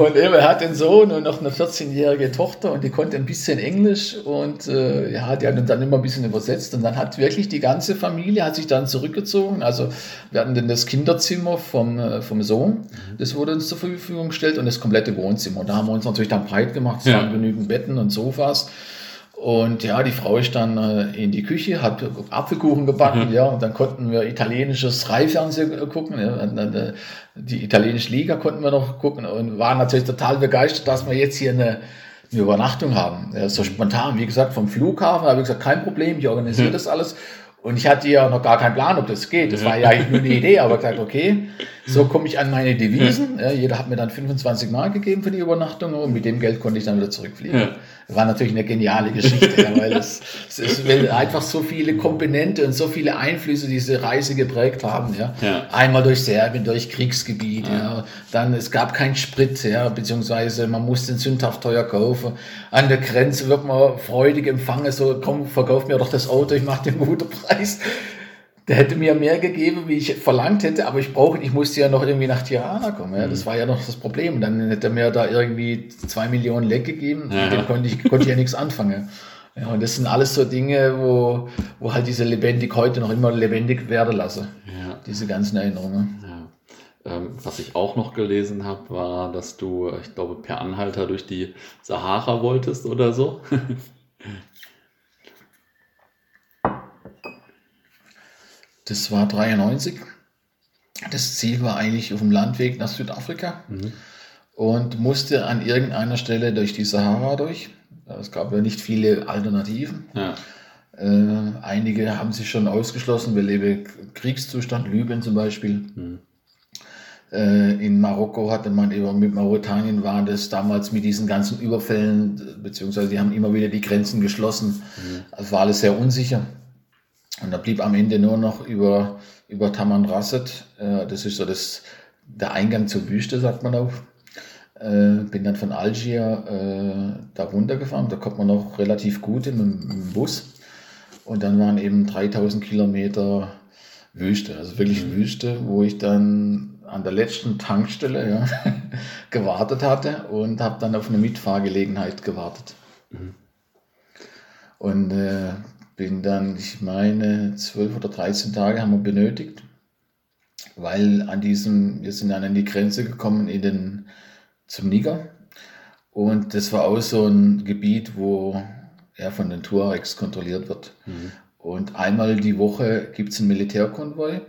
Und er hat einen Sohn und noch eine 14-jährige Tochter und die konnte ein bisschen Englisch und äh, ja, die hat dann immer ein bisschen übersetzt und dann hat wirklich die ganze Familie hat sich dann zurückgezogen. Also wir hatten dann das Kinderzimmer vom, äh, vom Sohn, das wurde uns zur Verfügung gestellt und das komplette Wohnzimmer. Und da haben wir uns natürlich dann breit gemacht, es ja. waren genügend Betten und Sofas. Und ja, die Frau ist dann äh, in die Küche, hat Apfelkuchen gebacken, mhm. ja, und dann konnten wir italienisches Reihfernsehen gucken. Ja, äh, die italienische Liga konnten wir noch gucken und waren natürlich total begeistert, dass wir jetzt hier eine, eine Übernachtung haben. Ja, so spontan, wie gesagt, vom Flughafen, habe ich gesagt, kein Problem, ich organisiere mhm. das alles. Und ich hatte ja noch gar keinen Plan, ob das geht. Das war ja eigentlich nur eine Idee, aber gesagt, okay, so komme ich an meine Devisen. Ja, jeder hat mir dann 25 Mark gegeben für die Übernachtung und mit dem Geld konnte ich dann wieder zurückfliegen. Ja. War natürlich eine geniale Geschichte, ja, weil es, es ist einfach so viele Komponente und so viele Einflüsse diese Reise geprägt haben. Ja. ja. Einmal durch Serbien, durch Kriegsgebiet. Ja. Dann es gab keinen Sprit, ja, beziehungsweise man musste den sündhaft teuer kaufen. An der Grenze wird man freudig empfangen, so komm, verkauf mir doch das Auto, ich mache dir einen guten Preis. Der hätte mir mehr gegeben, wie ich verlangt hätte, aber ich brauche, ich musste ja noch irgendwie nach Tirana kommen. Ja. Das mhm. war ja noch das Problem. Dann hätte er mir da irgendwie zwei Millionen Leck gegeben, ja. mit dem konnte ich, konnte ich ja nichts anfangen. Ja, und das sind alles so Dinge, wo, wo halt diese lebendig heute noch immer lebendig werden lasse. Ja. Diese ganzen Erinnerungen. Ja. Ähm, was ich auch noch gelesen habe, war, dass du, ich glaube, per Anhalter durch die Sahara wolltest oder so. Das war 93. Das Ziel war eigentlich auf dem Landweg nach Südafrika mhm. und musste an irgendeiner Stelle durch die Sahara durch. Es gab ja nicht viele Alternativen. Ja. Äh, einige haben sich schon ausgeschlossen, weil eben Kriegszustand, Libyen zum Beispiel. Mhm. Äh, in Marokko hatte man eben mit Mauretanien war das damals mit diesen ganzen Überfällen, beziehungsweise die haben immer wieder die Grenzen geschlossen. Mhm. Also war alles sehr unsicher. Und da blieb am Ende nur noch über, über Taman Rasset, äh, das ist so das, der Eingang zur Wüste, sagt man auch. Äh, bin dann von Algier äh, da runtergefahren, da kommt man noch relativ gut in mit dem Bus. Und dann waren eben 3000 Kilometer Wüste, also wirklich mhm. Wüste, wo ich dann an der letzten Tankstelle ja, gewartet hatte und habe dann auf eine Mitfahrgelegenheit gewartet. Mhm. Und äh, bin dann, ich meine, zwölf oder 13 Tage haben wir benötigt, weil an diesem, wir sind dann an die Grenze gekommen in den, zum Niger. Und das war auch so ein Gebiet, wo er von den Tuaregs kontrolliert wird. Mhm. Und einmal die Woche gibt es einen Militärkonvoi,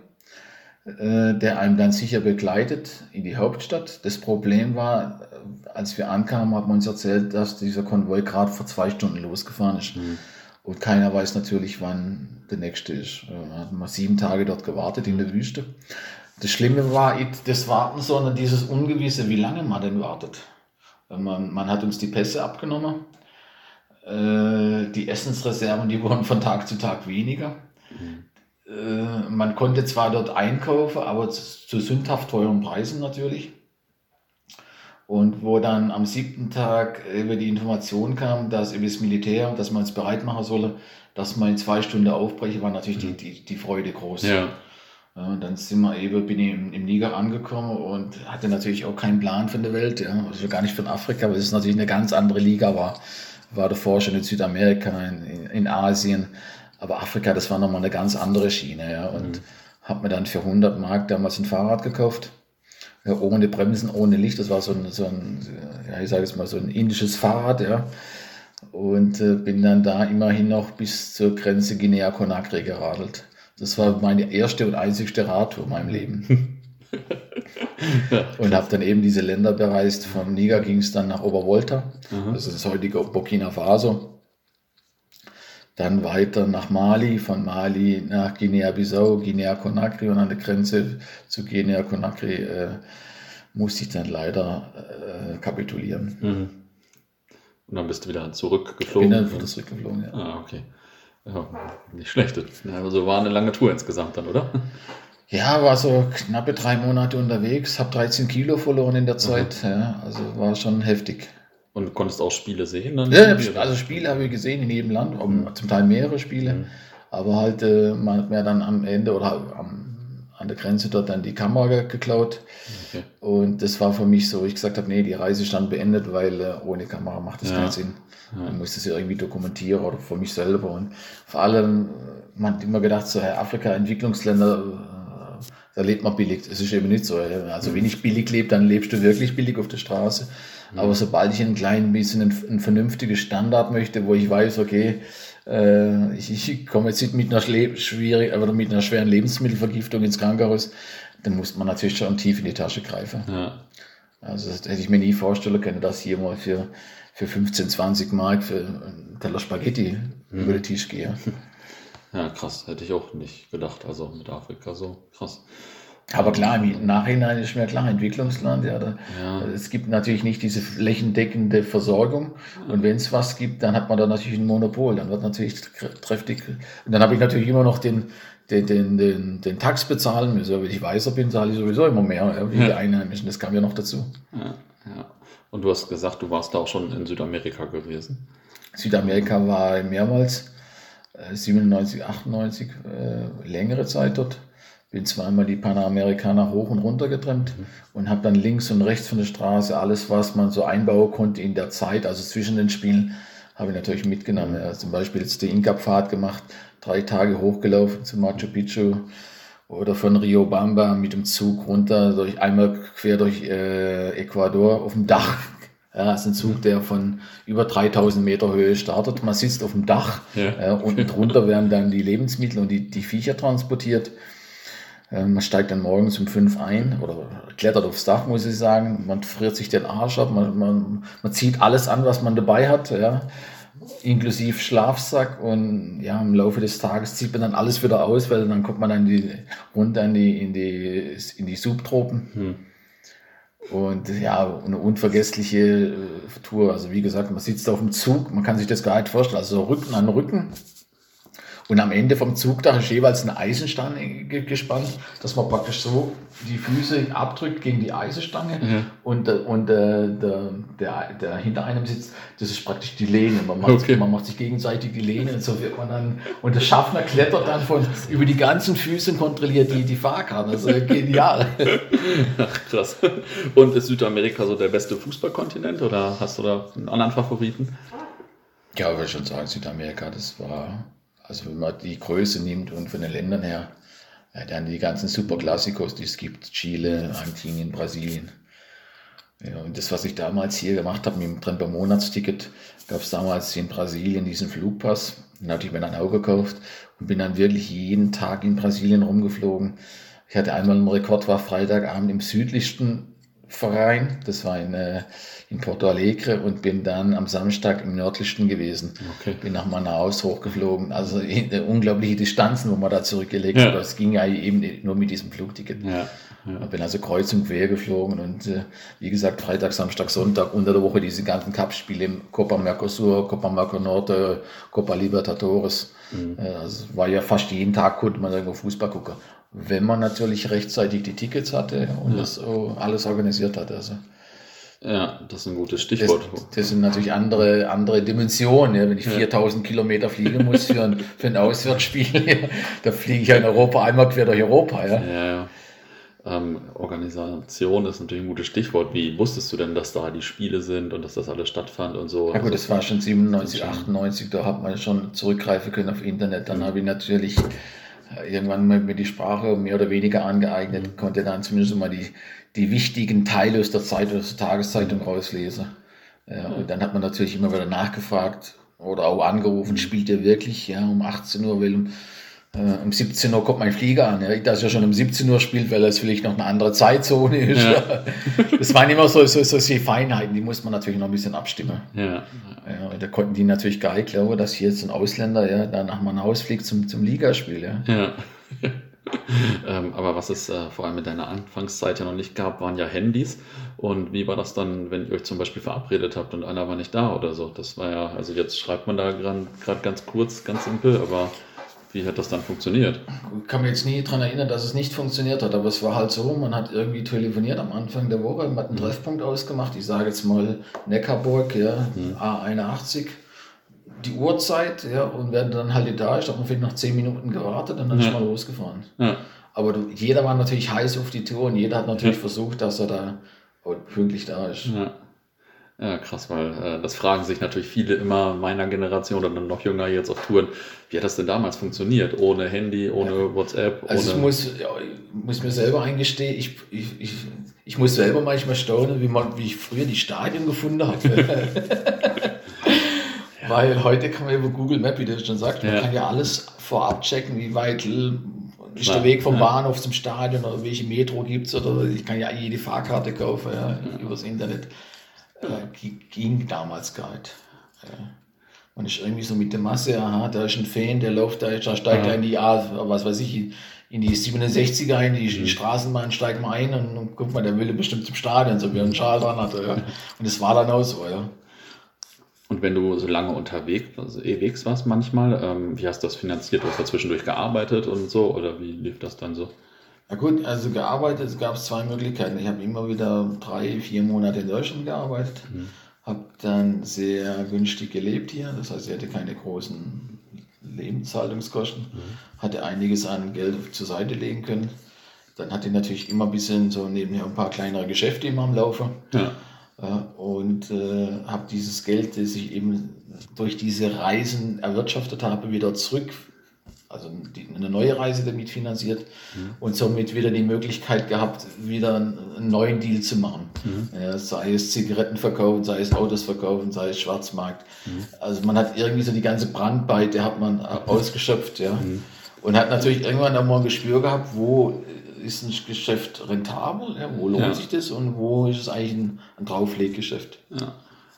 äh, der einem dann sicher begleitet in die Hauptstadt. Das Problem war, äh, als wir ankamen, hat man uns erzählt, dass dieser Konvoi gerade vor zwei Stunden losgefahren ist. Mhm. Und keiner weiß natürlich, wann der nächste ist. Da hat man sieben Tage dort gewartet in der Wüste. Das Schlimme war nicht das Warten, sondern dieses Ungewisse, wie lange man denn wartet. Man, man hat uns die Pässe abgenommen. Äh, die Essensreserven, die wurden von Tag zu Tag weniger. Mhm. Äh, man konnte zwar dort einkaufen, aber zu sündhaft teuren Preisen natürlich. Und wo dann am siebten Tag über die Information kam, dass über das Militär, dass man es bereit machen solle, dass man in zwei Stunden aufbreche, war natürlich die, mhm. die, die Freude groß. Ja. Ja, dann sind wir eben, bin ich im, im Niger angekommen und hatte natürlich auch keinen Plan von der Welt, ja, also gar nicht von Afrika, weil es natürlich eine ganz andere Liga war. War davor schon in Südamerika, in, in Asien, aber Afrika, das war nochmal eine ganz andere Schiene, ja, und mhm. habe mir dann für 100 Mark damals ein Fahrrad gekauft ohne Bremsen, ohne Licht. Das war so ein, so ein ja, ich sage es mal, so ein indisches Fahrrad, ja. Und äh, bin dann da immerhin noch bis zur Grenze Guinea-Conakry geradelt. Das war meine erste und einzigste Radtour in meinem Leben. und habe dann eben diese Länder bereist. Vom Niger ging es dann nach Obervolta, mhm. das ist das heutige Burkina Faso. Dann weiter nach Mali, von Mali nach Guinea-Bissau, Guinea-Conakry und an der Grenze zu Guinea-Conakry äh, musste ich dann leider äh, kapitulieren. Mhm. Und dann bist du wieder zurückgeflogen? Ich bin dann wieder zurückgeflogen, ja. Ah, okay. Ja, nicht schlecht. Also war eine lange Tour insgesamt dann, oder? Ja, war so knappe drei Monate unterwegs, habe 13 Kilo verloren in der Zeit. Ja, also war schon heftig. Und konntest auch Spiele sehen? Dann ja, also Spiele habe ich gesehen in jedem Land, mhm. zum Teil mehrere Spiele. Mhm. Aber halt, äh, man hat mir dann am Ende oder am, an der Grenze dort dann die Kamera geklaut. Okay. Und das war für mich so, ich gesagt habe, nee, die Reise ist dann beendet, weil äh, ohne Kamera macht das ja. keinen Sinn. Ja. Man muss das ja irgendwie dokumentieren oder für mich selber. Und vor allem, man hat immer gedacht, so, Herr Afrika, Entwicklungsländer, äh, da lebt man billig. Das ist eben nicht so. Also wenn ich billig lebe, dann lebst du wirklich billig auf der Straße. Mhm. Aber sobald ich ein klein bisschen ein, ein vernünftiges Standard möchte, wo ich weiß, okay, äh, ich, ich komme jetzt nicht mit einer, schwierig, oder mit einer schweren Lebensmittelvergiftung ins Krankenhaus, dann muss man natürlich schon tief in die Tasche greifen. Ja. Also das hätte ich mir nie vorstellen können, dass ich hier mal für, für 15, 20 Mark für einen Teller Spaghetti mhm. über den Tisch gehe. Ja, krass, hätte ich auch nicht gedacht. Also mit Afrika so krass. Aber klar, im Nachhinein ist mir klar, Entwicklungsland, ja, da, ja. es gibt natürlich nicht diese flächendeckende Versorgung. Und wenn es was gibt, dann hat man da natürlich ein Monopol. Dann wird natürlich kräftig. Und dann habe ich natürlich immer noch den, den, den, den, den Tax bezahlen müssen. Wenn ich weißer bin, zahle ich sowieso immer mehr, wie die Einheimischen. Das kam ja noch dazu. Ja, ja. Und du hast gesagt, du warst da auch schon in Südamerika gewesen. Südamerika war mehrmals, 97, äh, 98, äh, längere Zeit dort bin zweimal die Panamerikaner hoch und runter getrennt mhm. und habe dann links und rechts von der Straße alles, was man so einbauen konnte in der Zeit, also zwischen den Spielen, habe ich natürlich mitgenommen. Mhm. Ja, zum Beispiel jetzt die Inka-Pfad gemacht, drei Tage hochgelaufen zu Machu Picchu oder von Rio Bamba mit dem Zug runter, durch, einmal quer durch äh, Ecuador auf dem Dach. Ja, das ist ein Zug, der von über 3000 Meter Höhe startet. Man sitzt auf dem Dach, ja. äh, unten drunter werden dann die Lebensmittel und die, die Viecher transportiert. Ähm, man steigt dann morgens um fünf ein oder klettert aufs Dach, muss ich sagen. Man friert sich den Arsch ab, man, man, man zieht alles an, was man dabei hat, ja, inklusive Schlafsack. Und ja, im Laufe des Tages zieht man dann alles wieder aus, weil dann kommt man dann die, runter in die, in die, in die Subtropen. Hm. Und ja, eine unvergessliche äh, Tour. Also wie gesagt, man sitzt auf dem Zug, man kann sich das gar nicht vorstellen. Also Rücken an Rücken Und am Ende vom Zug, da ist jeweils eine Eisenstange gespannt, dass man praktisch so die Füße abdrückt gegen die Eisenstange mhm. und, und äh, der, der, der hinter einem sitzt, das ist praktisch die Lehne. Man macht, okay. man macht sich gegenseitig die Lehne und so wird man dann, und der Schaffner klettert dann von über die ganzen Füße und kontrolliert die, die Fahrkarte. Das ist genial. Ach, krass. Und ist Südamerika so der beste Fußballkontinent oder hast du da einen anderen Favoriten? Ja, ich würde schon sagen, Südamerika, das war also wenn man die Größe nimmt und von den Ländern her, ja, dann die ganzen Superklassikos, die es gibt, Chile, Argentinien, Brasilien. Ja, und das, was ich damals hier gemacht habe mit dem Tremper-Monatsticket, gab es damals in Brasilien diesen Flugpass. Den hatte ich mir dann auch gekauft und bin dann wirklich jeden Tag in Brasilien rumgeflogen. Ich hatte einmal einen Rekord, war Freitagabend im südlichsten Verein, das war in, äh, in Porto Alegre und bin dann am Samstag im nördlichsten gewesen. Okay. Bin nach Manaus hochgeflogen. Also äh, unglaubliche Distanzen, wo man da zurückgelegt hat. Das ging ja eben nur mit diesem Flugticket. Ja. Ja. Bin also kreuz und quer geflogen und äh, wie gesagt, Freitag, Samstag, Sonntag, unter der Woche diese ganzen Cup-Spiele im Copa Mercosur, Copa Merconorte, Copa Libertadores. Mhm. Äh, also war ja fast jeden Tag konnte man irgendwo Fußball gucken wenn man natürlich rechtzeitig die Tickets hatte und ja. das alles organisiert hatte. Also. Ja, das ist ein gutes Stichwort. Das, das sind natürlich andere, andere Dimensionen. Ja. Wenn ich 4000 ja. Kilometer fliegen muss für ein, für ein Auswärtsspiel, da fliege ich ja in Europa einmal quer durch Europa. Ja. ja, ähm, Organisation ist natürlich ein gutes Stichwort. Wie wusstest du denn, dass da die Spiele sind und dass das alles stattfand und so? Ja gut, also, das war schon 97, 98, da hat man schon zurückgreifen können auf Internet. Dann mhm. habe ich natürlich irgendwann mir die Sprache mehr oder weniger angeeignet, konnte dann zumindest mal die, die wichtigen Teile aus der Zeit, aus der Tageszeitung rauslesen. Ja, und dann hat man natürlich immer wieder nachgefragt oder auch angerufen, spielt ihr wirklich? Ja, um 18 Uhr, will um äh, um 17 Uhr kommt mein Flieger an. Ja. Dass er schon um 17 Uhr spielt, weil das vielleicht noch eine andere Zeitzone ist. Ja. Das waren immer so, so, so, so Feinheiten, die muss man natürlich noch ein bisschen abstimmen. Ja. Ja, da konnten die natürlich gar nicht glauben, dass hier jetzt ein Ausländer ja, da nach Manaus fliegt zum, zum Ligaspiel. Ja. ja. ähm, aber was es äh, vor allem in deiner Anfangszeit ja noch nicht gab, waren ja Handys. Und wie war das dann, wenn ihr euch zum Beispiel verabredet habt und einer war nicht da oder so? Das war ja, also jetzt schreibt man da gerade ganz kurz, ganz simpel, aber wie hat das dann funktioniert? Ich kann mich jetzt nie daran erinnern, dass es nicht funktioniert hat, aber es war halt so, man hat irgendwie telefoniert am Anfang der Woche, man hat einen mhm. Treffpunkt ausgemacht, ich sage jetzt mal Neckarburg, ja, mhm. A81, die Uhrzeit, ja, und wenn dann halt da ist, hat man vielleicht noch zehn Minuten gewartet und dann ja. ist man losgefahren. Ja. Aber du, jeder war natürlich heiß auf die Tour und jeder hat natürlich ja. versucht, dass er da pünktlich da ist. Ja. Ja, krass, weil äh, das fragen sich natürlich viele immer meiner Generation oder dann noch jünger jetzt auf Touren. Wie hat das denn damals funktioniert? Ohne Handy, ohne ja. WhatsApp? Also ohne ich muss, ja, ich muss mir selber eingestehen, ich, ich, ich, ich muss selber manchmal staunen, wie, man, wie ich früher die Stadien gefunden habe. ja. Weil heute kann man über Google Map, wie du schon sagst, man kann ja alles vorab checken, wie weit ist der Weg vom Bahnhof zum Stadion oder welche Metro gibt es oder ich kann ja jede Fahrkarte kaufen ja, übers Internet äh, ging damals gar nicht. Ja. Man ist irgendwie so mit der Masse, aha, da ist ein Fan, der läuft da, da steigt ja. er in die, was weiß ich, in die 67er ein, die, mhm. Straßenbahn steigt mal ein und, und guck mal, der will bestimmt zum Stadion, so wie er einen Schal dran hatte. Ja. Und es war dann auch so, ja. Und wenn du so lange unterwegs, also warst manchmal, ähm, wie hast du das finanziert? Du hast da zwischendurch gearbeitet und so, oder wie lief das dann so? Ja gut, also gearbeitet gab es zwei Möglichkeiten. Ich habe immer wieder drei, vier Monate in Deutschland gearbeitet, mhm. habe dann sehr günstig gelebt hier, das heißt, ich hatte keine großen Lebenshaltungskosten, mhm. hatte einiges an Geld zur Seite legen können. Dann hatte ich natürlich immer ein bisschen so nebenher ein paar kleinere Geschäfte immer am Laufen. Ja. Und äh, habe dieses Geld, das ich eben durch diese Reisen erwirtschaftet habe, wieder zurück also eine neue Reise damit finanziert mhm. und somit wieder die Möglichkeit gehabt, wieder einen neuen Deal zu machen. Mhm. Ja, sei es Zigaretten verkaufen, sei es Autos verkaufen, sei es Schwarzmarkt. Mhm. Also man hat irgendwie so die ganze Brandweite hat man ausgeschöpft, ja. Mhm. Und hat natürlich irgendwann auch mal ein Gespür gehabt, wo ist ein Geschäft rentabel, ja, wo lohnt ja. sich das und wo ist es eigentlich ein, ein Draufleggeschäft. Ja.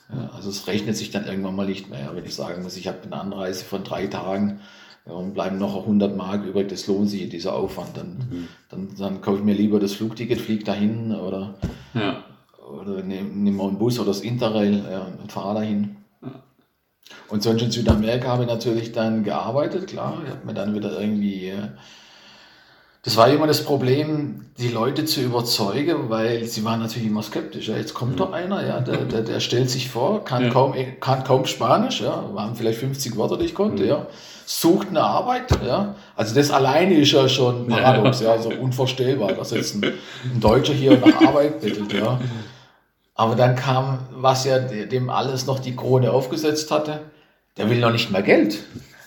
Ja, also es rechnet sich dann irgendwann mal nicht mehr, wenn ich sagen muss, ich habe eine Anreise von drei Tagen ja, und bleiben noch 100 Mark übrig, das lohnt sich, dieser Aufwand. Dann, mhm. dann, dann kaufe ich mir lieber das Flugticket, fliege dahin oder, ja. oder nehme nehm mal einen Bus oder das Interrail ja, und fahre dahin. Ja. Und sonst in Südamerika habe ich natürlich dann gearbeitet, klar. Ich habe mir dann wieder irgendwie äh, das war immer das Problem, die Leute zu überzeugen, weil sie waren natürlich immer skeptisch. Ja, jetzt kommt mhm. doch einer, ja, der, der, der stellt sich vor, kann, ja. kaum, kann kaum Spanisch, ja, waren vielleicht 50 Wörter, die ich konnte, mhm. ja, sucht eine Arbeit, ja. Also das alleine ist ja schon paradox, ja, ja so unvorstellbar, dass jetzt ein, ein Deutscher hier nach Arbeit bittet, ja. Aber dann kam, was ja dem alles noch die Krone aufgesetzt hatte, der will noch nicht mehr Geld.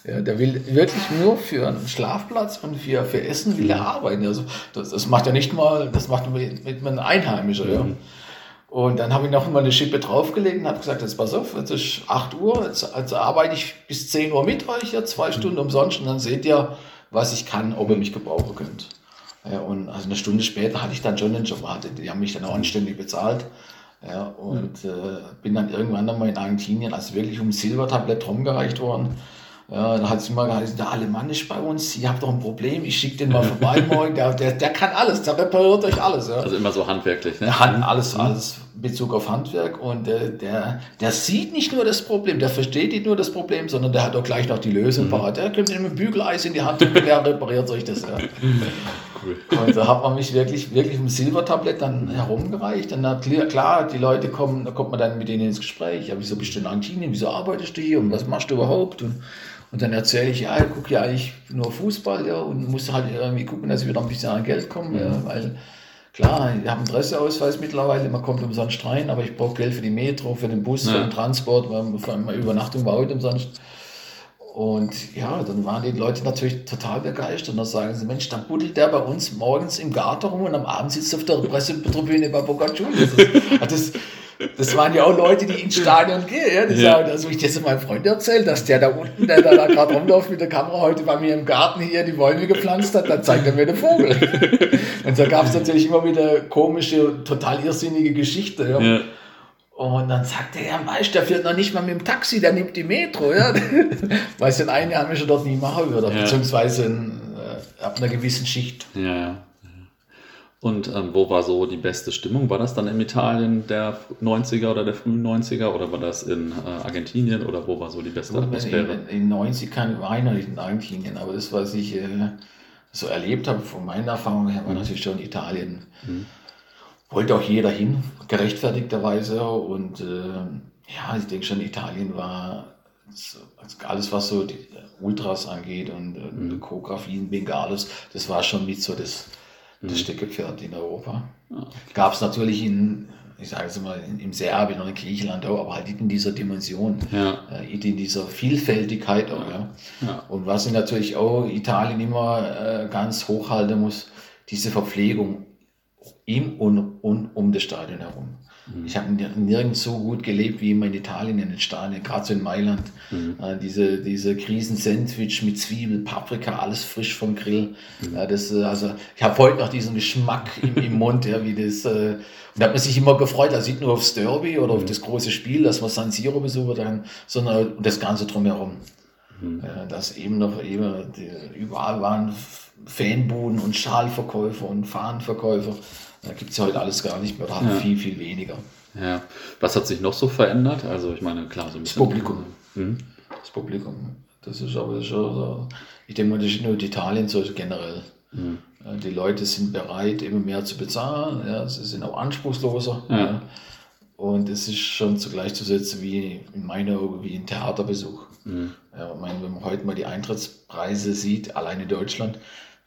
Ja, der will wirklich nur für einen Schlafplatz und für, für Essen will er arbeiten. Also das, das macht er nicht mal, das macht mit, mit einem Einheimischen. Ja. Mhm. Und dann habe ich noch mal eine Schippe draufgelegt und habe gesagt, jetzt pass auf, jetzt ist 8 Uhr, jetzt, jetzt arbeite ich bis 10 Uhr mit euch, ja, zwei Stunden umsonst und dann seht ihr, was ich kann, ob ihr mich gebrauchen könnt. Ja, und also eine Stunde später hatte ich dann schon den Job, die haben mich dann auch anständig bezahlt. Ja, und mhm. äh, bin dann irgendwann nochmal in Argentinien, also wirklich um Silbertablett rumgereicht worden. Ja, dann hat sie mal gesagt, der Alemannisch bei uns, ihr habt doch ein Problem, ich schicke den mal vorbei morgen, der, der, der kann alles, der repariert euch alles. Ja. Also immer so handwerklich, ne? Hand, alles, mhm. alles Bezug auf Handwerk und äh, der, der sieht nicht nur das Problem, der versteht nicht nur das Problem, sondern der hat auch gleich noch die Lösung mhm. parat. Der kommt mit einem Bügeleis in die Hand und der repariert euch das. Ja. Cool. Und da hat man mich wirklich, wirklich im Silbertablett dann herumgereicht. Und dann, klar, die Leute kommen, da kommt man dann mit denen ins Gespräch. Ja, wieso bist du in Argentinien? Wieso arbeitest du hier? Und was machst du überhaupt? Und und dann erzähle ich, ja, ich gucke ja eigentlich nur Fußball ja, und muss halt irgendwie gucken, dass ich wieder ein bisschen an Geld komme, ja, weil klar, ich habe einen Presseausweis mittlerweile, man kommt umsonst rein, aber ich brauche Geld für die Metro, für den Bus, ja. für den Transport, weil meine Übernachtung war heute umsonst. Und ja, dann waren die Leute natürlich total begeistert. Und dann sagen sie, Mensch, dann buddelt der bei uns morgens im Garten rum und am Abend sitzt auf der Pressetribüne bei Boca Juniors. Das, das, das waren ja auch Leute, die ins Stadion gehen. Ja? Die ja. sagen, also ich das meinem Freund erzählt, dass der da unten, der da, da gerade rumläuft mit der Kamera heute bei mir im Garten hier die Bäume gepflanzt hat, dann zeigt er mir den Vogel. Und da gab es natürlich immer wieder komische, total irrsinnige Geschichten. Ja? ja. Und dann sagt er, ja, weißt der fährt noch nicht mal mit dem Taxi, der nimmt die Metro. Ja? Weil den Einheimischen dort nie machen würde, beziehungsweise in, äh, ab einer gewissen Schicht. Ja. Und ähm, wo war so die beste Stimmung? War das dann in Italien der 90er oder der frühen 90er oder war das in äh, Argentinien oder wo war so die beste Atmosphäre? In, in 90 kann war ich noch nicht in Argentinien, aber das, was ich äh, so erlebt habe, von meiner Erfahrung her, war mhm. natürlich schon Italien. Mhm. Wollte auch jeder hin, gerechtfertigterweise. Und äh, ja, ich denke schon, Italien war alles, was so die Ultras angeht und äh, mhm. Choreografien, Bengalos, das war schon mit so das das mhm. Steckerpferd in Europa. Okay. Gab es natürlich in, ich sage es mal, in, im Serbien und in Griechenland auch, aber halt nicht in dieser Dimension, ja. äh, in dieser Vielfältigkeit auch. Ja. ja. Und was ich natürlich auch Italien immer äh, ganz hochhalten muss, diese Verpflegung im und, und um das Stadion herum. Mhm. Ich habe nirgends so gut gelebt wie immer in Italien in den Stadien, gerade so in Mailand. Mhm. Äh, diese, diese Krisen-Sandwich mit Zwiebel, Paprika, alles frisch vom Grill. Mhm. Ja, das, äh, also, ich habe heute noch diesen Geschmack im, im Mund, ja, wie das. Äh, und da hat man sich immer gefreut, also nicht nur aufs Derby oder auf mhm. das große Spiel, dass man San Siro besucht dann, sondern das Ganze drumherum. Mhm. Äh, dass eben noch eben, die, überall waren Fanbuden und Schalverkäufer und Fahnenverkäufer. Da gibt es ja heute alles gar nicht mehr, oder ja. viel, viel weniger. Ja. Was hat sich noch so verändert? Also ich meine, klar, so ein bisschen. Das Publikum. Mhm. Das Publikum. Das ist aber schon so, ich denke mal, das ist nur in Italien so generell. Mhm. Die Leute sind bereit, immer mehr zu bezahlen. Ja, sie sind auch anspruchsloser. Ja. ja. Und es ist schon zugleich zu setzen wie in meiner Augen wie ein Theaterbesuch. Mhm. Ja, ich meine, wenn man heute mal die Eintrittspreise sieht, allein in Deutschland,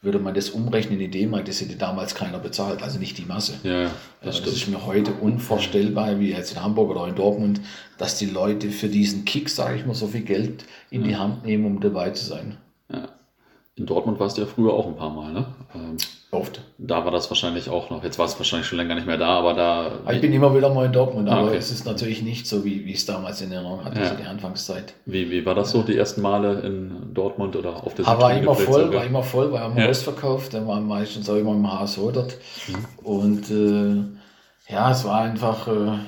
würde man das umrechnen in D-Mark, das hätte damals keiner bezahlt, also nicht die Masse. Ja, das, das ist mir heute unvorstellbar, wie jetzt in Hamburg oder in Dortmund, dass die Leute für diesen Kick, sage ich mal, so viel Geld in ja. die Hand nehmen, um dabei zu sein. Ja. In Dortmund warst du ja früher auch ein paar Mal, ne? Ähm, Oft. Da war das wahrscheinlich auch noch. Jetzt war es wahrscheinlich schon länger nicht mehr da, aber da. Ich bin immer wieder mal in Dortmund, ah, aber okay. es ist natürlich nicht so, wie, wie es damals in Erinnerung hatte, ja. also die Anfangszeit. Wie, wie war das so, die ersten Male in Dortmund oder auf der Aber war immer voll, war immer voll, war am ja. Ausverkauf, da waren meistens auch immer im HSO dort. Mhm. Und äh, ja, es war einfach. Äh,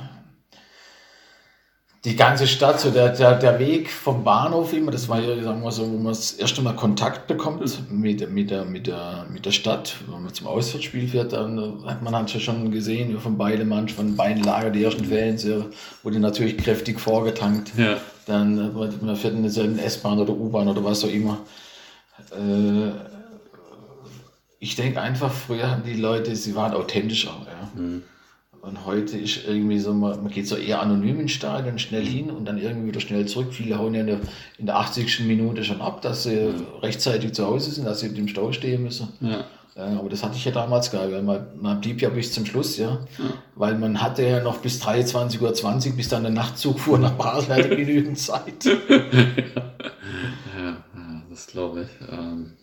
die ganze Stadt, so der, der, der Weg vom Bahnhof immer, das war ja, sagen wir so, wo man das erste Mal Kontakt bekommt mhm. mit, mit, der, mit, der, mit der Stadt. Wenn man zum Auswärtsspiel fährt, dann hat man halt schon gesehen, von beiden Mannschaften, von beiden Lager, die ersten Fans, ja, wurde natürlich kräftig vorgetankt. Ja. Dann äh, man fährt in derselben S-Bahn oder U-Bahn oder was auch immer. Äh, ich denke einfach, früher haben die Leute, sie waren authentischer. Ja. Mhm. Und heute ist irgendwie so, man, man geht so eher anonym ins Stadion, schnell hin und dann irgendwie wieder schnell zurück. Viele hauen ja in der, in der 80. Minute schon ab, dass sie rechtzeitig zu Hause sind, dass sie im Stau stehen müssen. Ja. Ja, aber das hatte ich ja damals gar nicht, man, man blieb ja bis zum Schluss, ja. ja. Weil man hatte ja noch bis 23.20 Uhr, bis dann der Nachtzug fuhr nach Basel, hatte genügend Zeit. ja, ja, das glaube ich. Ähm,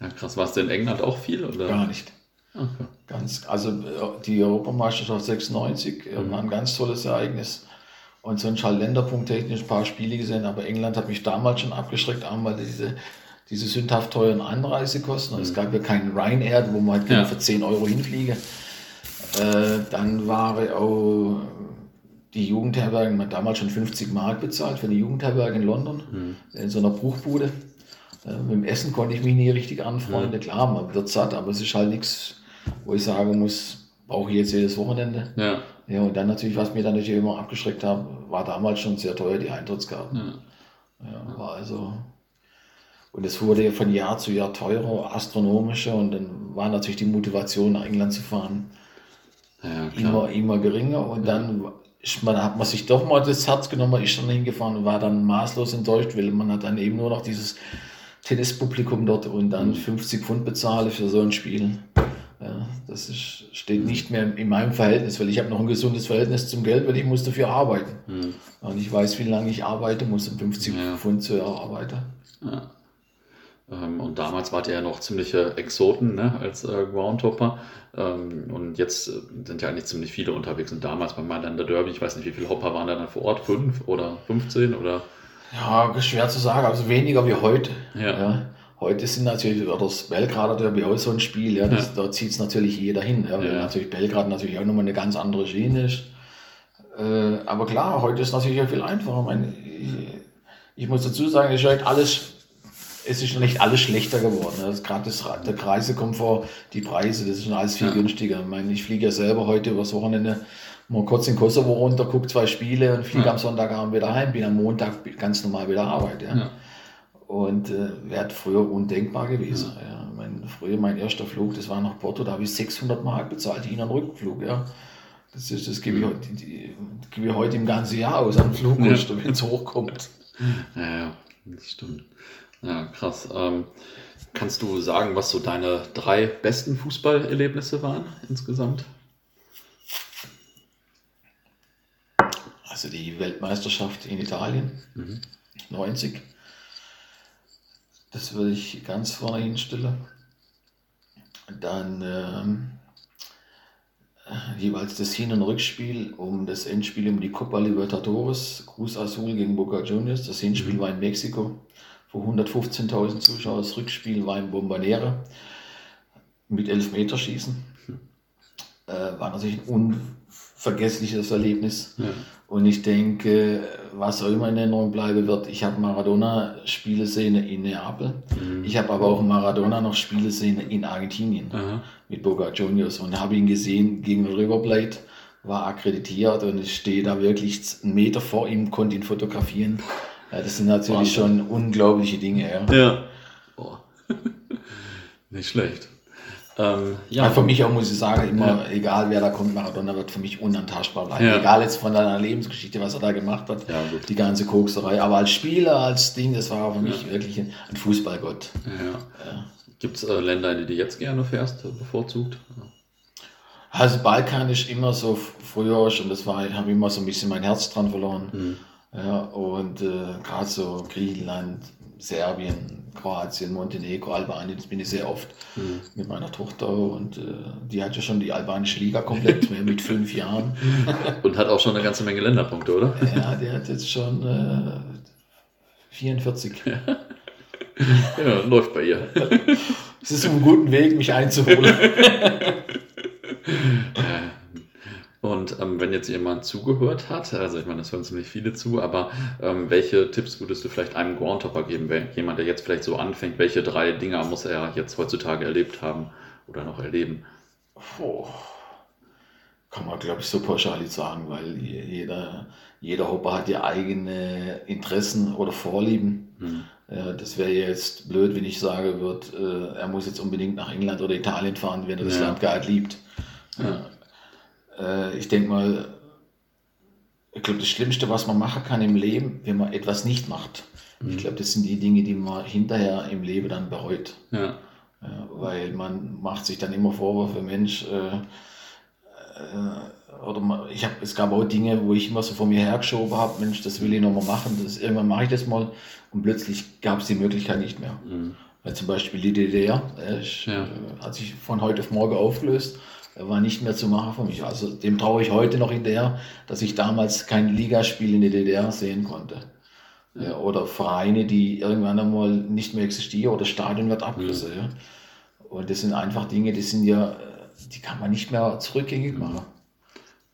ja, krass. Warst du in England auch viel? Oder? Gar nicht. Okay. Ganz, also die Europameisterschaft 96 mhm. war ein ganz tolles Ereignis. Und sonst halt länderpunkttechnisch ein paar Spiele gesehen, aber England hat mich damals schon abgeschreckt, einmal diese, diese sündhaft teuren Anreisekosten. Mhm. Es gab ja keinen Ryanair, wo man halt ja. für 10 Euro hinfliege. Äh, dann war auch die Jugendherbergen, man hat damals schon 50 Mark bezahlt für die Jugendherberge in London, mhm. in so einer Bruchbude. Äh, mit dem Essen konnte ich mich nie richtig anfreunden. Mhm. Klar, man wird satt, aber es ist halt nichts wo ich sagen muss, brauche ich jetzt jedes Wochenende. Ja. Ja, und dann natürlich, was mir dann natürlich immer abgeschreckt hat, war damals schon sehr teuer, die Eintrittskarten. Ja. ja war also. Und es wurde ja von Jahr zu Jahr teurer, astronomischer und dann war natürlich die Motivation, nach England zu fahren, ja, immer, immer geringer. Und dann man, hat man sich doch mal das Herz genommen, ist dann hingefahren und war dann maßlos enttäuscht, weil man hat dann eben nur noch dieses Tennispublikum dort und dann 50 mhm. Pfund bezahle für so ein Spiel. Ja, das ist, steht nicht mehr in meinem Verhältnis, weil ich habe noch ein gesundes Verhältnis zum Geld, weil ich muss dafür arbeiten. Mhm. Und ich weiß, wie lange ich arbeiten muss, um 50 ja. Pfund zu erarbeiten. Ja. Ähm, und damals wart ihr ja noch ziemliche Exoten ne, als äh, Groundhopper. Ähm, und jetzt äh, sind ja eigentlich ziemlich viele unterwegs. Und damals beim Mailänder Derby, ich weiß nicht, wie viele Hopper waren da dann vor Ort? Fünf oder 15 oder? Ja, schwer zu sagen, also weniger wie heute. Ja. ja. Heute sind natürlich, oder das Belgrader Derby auch so ein Spiel, ja, das, ja. da zieht es natürlich jeder hin, ja, weil ja. natürlich Belgrad natürlich auch nochmal eine ganz andere Schiene ist. Äh, aber klar, heute ist natürlich auch viel einfacher. Ich, meine, ich, ich muss dazu sagen, es ist halt alles, es ist nicht alles schlechter geworden. Also Gerade der Reisekomfort, die Preise, das ist schon alles viel günstiger. Ich meine, ich fliege ja selber heute übers Wochenende mal kurz in Kosovo runter, gucke zwei Spiele und fliege am Sonntagabend wieder heim, bin am Montag ganz normal wieder arbeiten. Ja. Und äh, wäre früher undenkbar gewesen. Ja. ja. Mein, früher mein erster Flug, das war nach Porto, da habe ich 600 Mark bezahlt, Hin- und Rückflug. Ja. Das, ist, das gebe, ich, die, die, gebe ich heute im ganzen Jahr aus an Flugkosten, ja. wenn es hochkommt. Ja, das stimmt. Ja, krass. Ähm, kannst du sagen, was so deine drei besten Fußballerlebnisse waren insgesamt? Also die Weltmeisterschaft in Italien, mhm. 90 das würde ich ganz vorne hinstellen. Dann ähm, jeweils das Hin- und Rückspiel um das Endspiel um die Copa Libertadores, Cruz Azul gegen Boca Juniors. Das Hinspiel mhm. war in Mexiko, wo 115.000 Zuschauer. Das Rückspiel war in Bombonera mit Elfmeterschießen. Mhm. Äh, war natürlich ein unvergessliches Erlebnis. Ja. Und ich denke, was auch immer in Erinnerung bleiben wird, ich habe Maradona-Spiele sehen in Neapel. Mhm. Ich habe aber auch Maradona noch Spiele sehen in Argentinien Aha. mit Boca Juniors und habe ihn gesehen gegen River Plate, war akkreditiert und ich stehe da wirklich einen Meter vor ihm, konnte ihn fotografieren. Das sind natürlich Wahnsinn. schon unglaubliche Dinge. Ja. ja. Nicht schlecht. Ähm, ja. ja. für mich auch muss ich sagen, immer, ja. egal wer da kommt, Maradona wird für mich unantastbar bleiben. Ja. Egal jetzt von deiner Lebensgeschichte, was er da gemacht hat, die ganze Kokserei. Aber als Spieler, als Ding, das war für mich wirklich ein, ein Fußballgott. Gibt es äh, Länder, in die du jetzt gerne fährst, bevorzugt? Also Balkan ist immer so früher schon, das war, habe immer so ein bisschen mein Herz dran verloren. Mhm. Ja, und äh, gerade so Griechenland, Serbien, Kroatien, Montenegro, Albanien, das bin ich sehr oft mhm. mit meiner Tochter und äh, die hat ja schon die albanische Liga komplett mit fünf Jahren. und hat auch schon eine ganze Menge Länderpunkte, oder? Ja, die hat jetzt schon äh, 44. ja, läuft bei ihr. Es ist auf einem guten Weg, mich einzuholen. Und ähm, wenn jetzt jemand zugehört hat, also ich meine, das hören ziemlich viele zu, aber ähm, welche Tipps würdest du vielleicht einem Groundhopper geben, wenn jemand, der jetzt vielleicht so anfängt, welche drei Dinger muss er jetzt heutzutage erlebt haben oder noch erleben? Oh, kann man, glaube ich, so pauschal nicht sagen, weil jeder, jeder Hopper hat ja eigene Interessen oder Vorlieben. Hm. Das wäre jetzt blöd, wenn ich sage wird, äh, er muss jetzt unbedingt nach England oder Italien fahren, wenn er das ja. Land gar nicht liebt. Ja. Äh, ich denke mal, ich glaube, das Schlimmste, was man machen kann im Leben, wenn man etwas nicht macht, mhm. ich glaube, das sind die Dinge, die man hinterher im Leben dann bereut. Ja. Ja, weil man macht sich dann immer Vorwürfe, Mensch, äh, äh, oder man, ich hab, es gab auch Dinge, wo ich immer so vor mir hergeschoben habe, Mensch, das will ich nochmal machen, das, irgendwann mache ich das mal und plötzlich gab es die Möglichkeit nicht mehr. Mhm. Weil zum Beispiel die DDR, äh, ja. äh, hat sich von heute auf morgen aufgelöst war nicht mehr zu machen für mich. Also dem traue ich heute noch hinterher, dass ich damals kein Ligaspiel in der DDR sehen konnte. Ja, oder Vereine, die irgendwann einmal nicht mehr existieren oder Stadion wird abgerissen. Ja. Und das sind einfach Dinge, die sind ja, die kann man nicht mehr zurückgängig machen.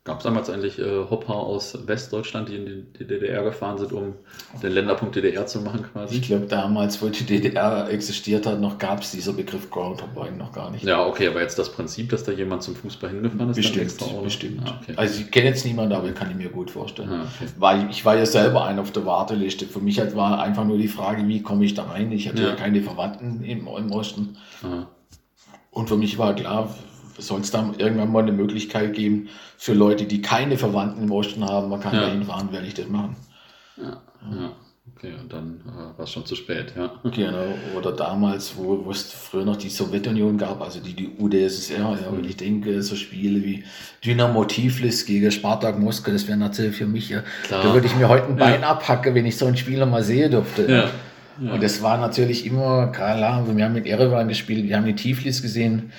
Gab es damals eigentlich äh, Hopper aus Westdeutschland, die in die DDR gefahren sind, um den Länderpunkt DDR zu machen quasi? Ich glaube, damals, wo die DDR existiert hat, noch gab es dieser Begriff Groundhopper noch gar nicht. Ja, okay, aber jetzt das Prinzip, dass da jemand zum Fußball hingefahren ist, bestimmt, extra auch bestimmt. Ah, okay. Also ich kenne jetzt niemanden, aber kann ich mir gut vorstellen. Ah, okay. Weil ich war ja selber ein auf der Warteliste. Für mich halt war einfach nur die Frage, wie komme ich da rein? Ich hatte ja, ja keine Verwandten im, im Osten. Aha. Und für mich war klar, soll es dann irgendwann mal eine Möglichkeit geben für Leute, die keine Verwandten im Osten haben, man kann ja. da hinfahren, werde ich das machen. Ja, ja. Okay, und dann äh, war es schon zu spät, ja. Genau, oder damals, wo, wo es früher noch die Sowjetunion gab, also die, die UdSSR, ja, mhm. und ich denke, so Spiele wie Dynamo Tiflis gegen Spartak Moskau, das wäre natürlich für mich, ja, Klar. da würde ich mir heute ein Bein ja. abhacken, wenn ich so einen Spieler mal sehen dürfte. Ja. Ja. Und das war natürlich immer, klar, wir haben mit Erevan gespielt, wir haben die Tiflis gesehen,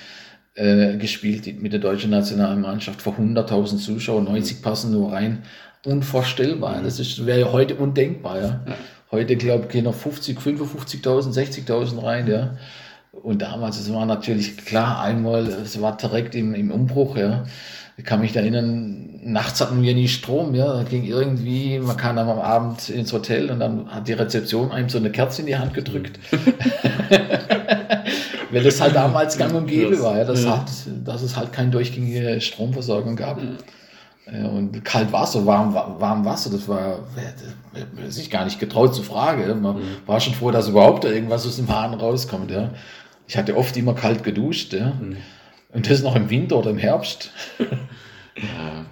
äh, gespielt mit der deutschen Nationalmannschaft vor 100.000 Zuschauern, 90 passen nur rein. Unvorstellbar. Das wäre ja heute undenkbar. Ja. ja. Heute, glaube ich, gehen noch 50, 55.000, 60.000 rein. Ja. Und damals, es war natürlich klar, einmal, es war direkt im, im Umbruch. Ja. Ich kann mich erinnern, nachts hatten wir nie Strom. Ja. Da ging irgendwie, man kam dann am Abend ins Hotel und dann hat die Rezeption einem so eine Kerze in die Hand gedrückt. weil das halt damals gang und gäbe war, ja, dass, ja. Hat, dass es halt keine durchgängige Stromversorgung gab. Ja. Und kalt Wasser, warm, warm Wasser, das war, wer sich gar nicht getraut zu fragen. Man mhm. war schon froh, dass überhaupt da irgendwas aus dem Hahn rauskommt. Ja. Ich hatte oft immer kalt geduscht. Ja. Mhm. Und das noch im Winter oder im Herbst. ja.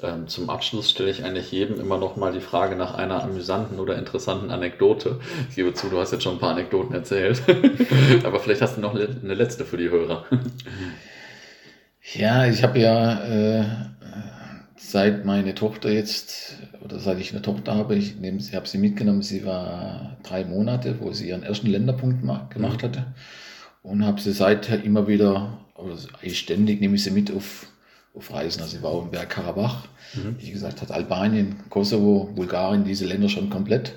Ähm, zum Abschluss stelle ich eigentlich jedem immer noch mal die Frage nach einer amüsanten oder interessanten Anekdote. Ich gebe zu, du hast jetzt schon ein paar Anekdoten erzählt, aber vielleicht hast du noch eine letzte für die Hörer. ja, ich habe ja äh, seit meine Tochter jetzt oder seit ich eine Tochter habe, ich habe sie mitgenommen. Sie war drei Monate, wo sie ihren ersten Länderpunkt gemacht mhm. hatte und habe sie seither immer wieder, also ständig nehme ich sie mit auf Reisen. Also ich war auch in Bergkarabach. Mhm. Wie gesagt, hat Albanien, Kosovo, Bulgarien, diese Länder schon komplett.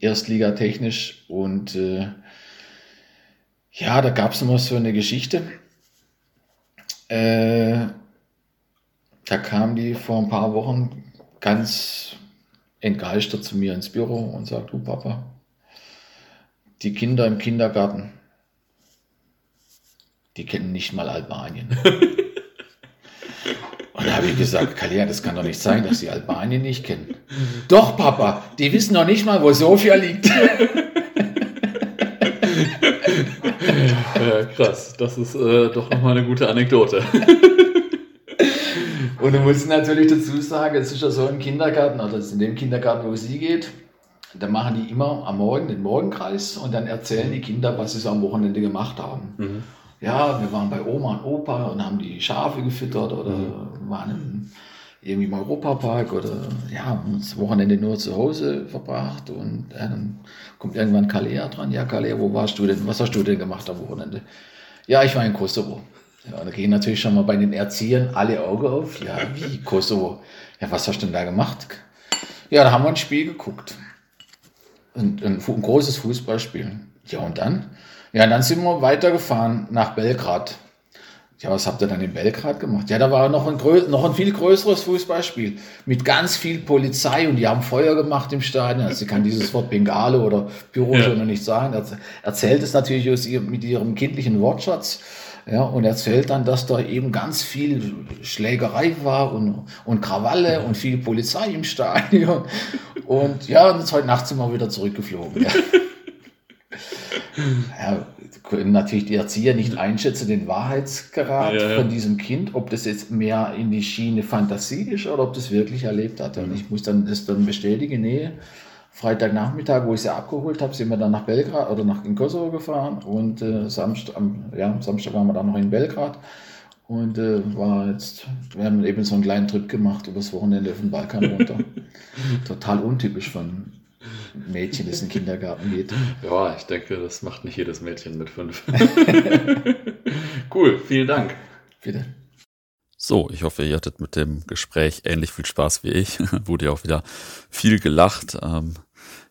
Erstliga technisch. Und äh, ja, da gab es immer so eine Geschichte. Äh, da kam die vor ein paar Wochen ganz entgeistert zu mir ins Büro und sagt, du Papa, die Kinder im Kindergarten, die kennen nicht mal Albanien. Und da habe ich gesagt, Kalia, das kann doch nicht sein, dass sie Albanien nicht kennen. Doch, Papa, die wissen noch nicht mal, wo Sofia liegt. ja, krass, das ist äh, doch nochmal eine gute Anekdote. Und du musst natürlich dazu sagen, es ist ja so im Kindergarten, oder in dem Kindergarten, wo sie geht, da machen die immer am Morgen den Morgenkreis und dann erzählen die Kinder, was sie so am Wochenende gemacht haben. Mhm ja, wir waren bei Oma und Opa und haben die Schafe gefüttert oder mhm. Waren im, irgendwie im Europapark oder ja, haben das Wochenende nur zu Hause verbracht und ja, dann kommt irgendwann Kalea dran. Ja, Kalea, wo warst du denn? Was hast du denn gemacht am Wochenende? Ja, ich war in Kosovo. Ja, da gehen natürlich schon mal bei den Erziehern alle Augen auf. Ja, wie Kosovo? Ja, was hast du denn da gemacht? Ja, da haben wir ein Spiel geguckt. Ein, ein, ein großes Fußballspiel. Ja, und dann? Ja, dann sind wir weitergefahren nach Belgrad. Ja, was habt ihr dann in Belgrad gemacht? Ja, da war noch ein, noch ein viel größeres Fußballspiel mit ganz viel Polizei und die haben Feuer gemacht im Stadion. Also sie kann dieses Wort Bengale oder Büro ja. schon noch nicht sagen. Er erzählt es natürlich aus ihr, mit ihrem kindlichen Wortschatz. Ja, und erzählt dann, dass da eben ganz viel Schlägerei war und, und Krawalle und viel Polizei im Stadion. Und ja, und jetzt heute Nacht sind wir wieder zurückgeflogen. Ja. ja, können natürlich die Erzieher nicht einschätzen, den Wahrheitsgrad ja, ja. von diesem Kind, ob das jetzt mehr in die Schiene Fantasie ist oder ob das wirklich erlebt hat. Und ich muss dann das dann bestätigen, nee, Freitagnachmittag, wo ich sie abgeholt habe, sind wir dann nach Belgrad oder nach in Kosovo gefahren und äh, Samstag, am, ja, Samstag waren wir dann noch in Belgrad und äh, war jetzt, wir haben eben so einen kleinen Trip gemacht übers Wochenende auf den Balkan runter. Total untypisch von Mädchen, das in den Kindergarten geht. Ja, ich denke, das macht nicht jedes Mädchen mit fünf. cool, vielen Dank. Bitte. So, ich hoffe, ihr hattet mit dem Gespräch ähnlich viel Spaß wie ich. Wurde ja auch wieder viel gelacht. Ähm,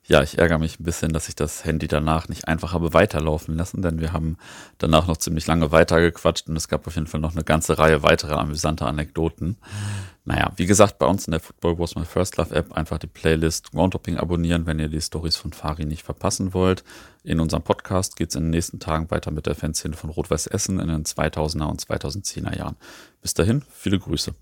ja, ich ärgere mich ein bisschen, dass ich das Handy danach nicht einfach habe weiterlaufen lassen, denn wir haben danach noch ziemlich lange weitergequatscht und es gab auf jeden Fall noch eine ganze Reihe weiterer amüsanter Anekdoten. Naja, wie gesagt, bei uns in der Football Was My First Love App einfach die Playlist Groundhopping abonnieren, wenn ihr die Stories von Fari nicht verpassen wollt. In unserem Podcast geht es in den nächsten Tagen weiter mit der Fanszene von Rot-Weiß Essen in den 2000er und 2010er Jahren. Bis dahin, viele Grüße.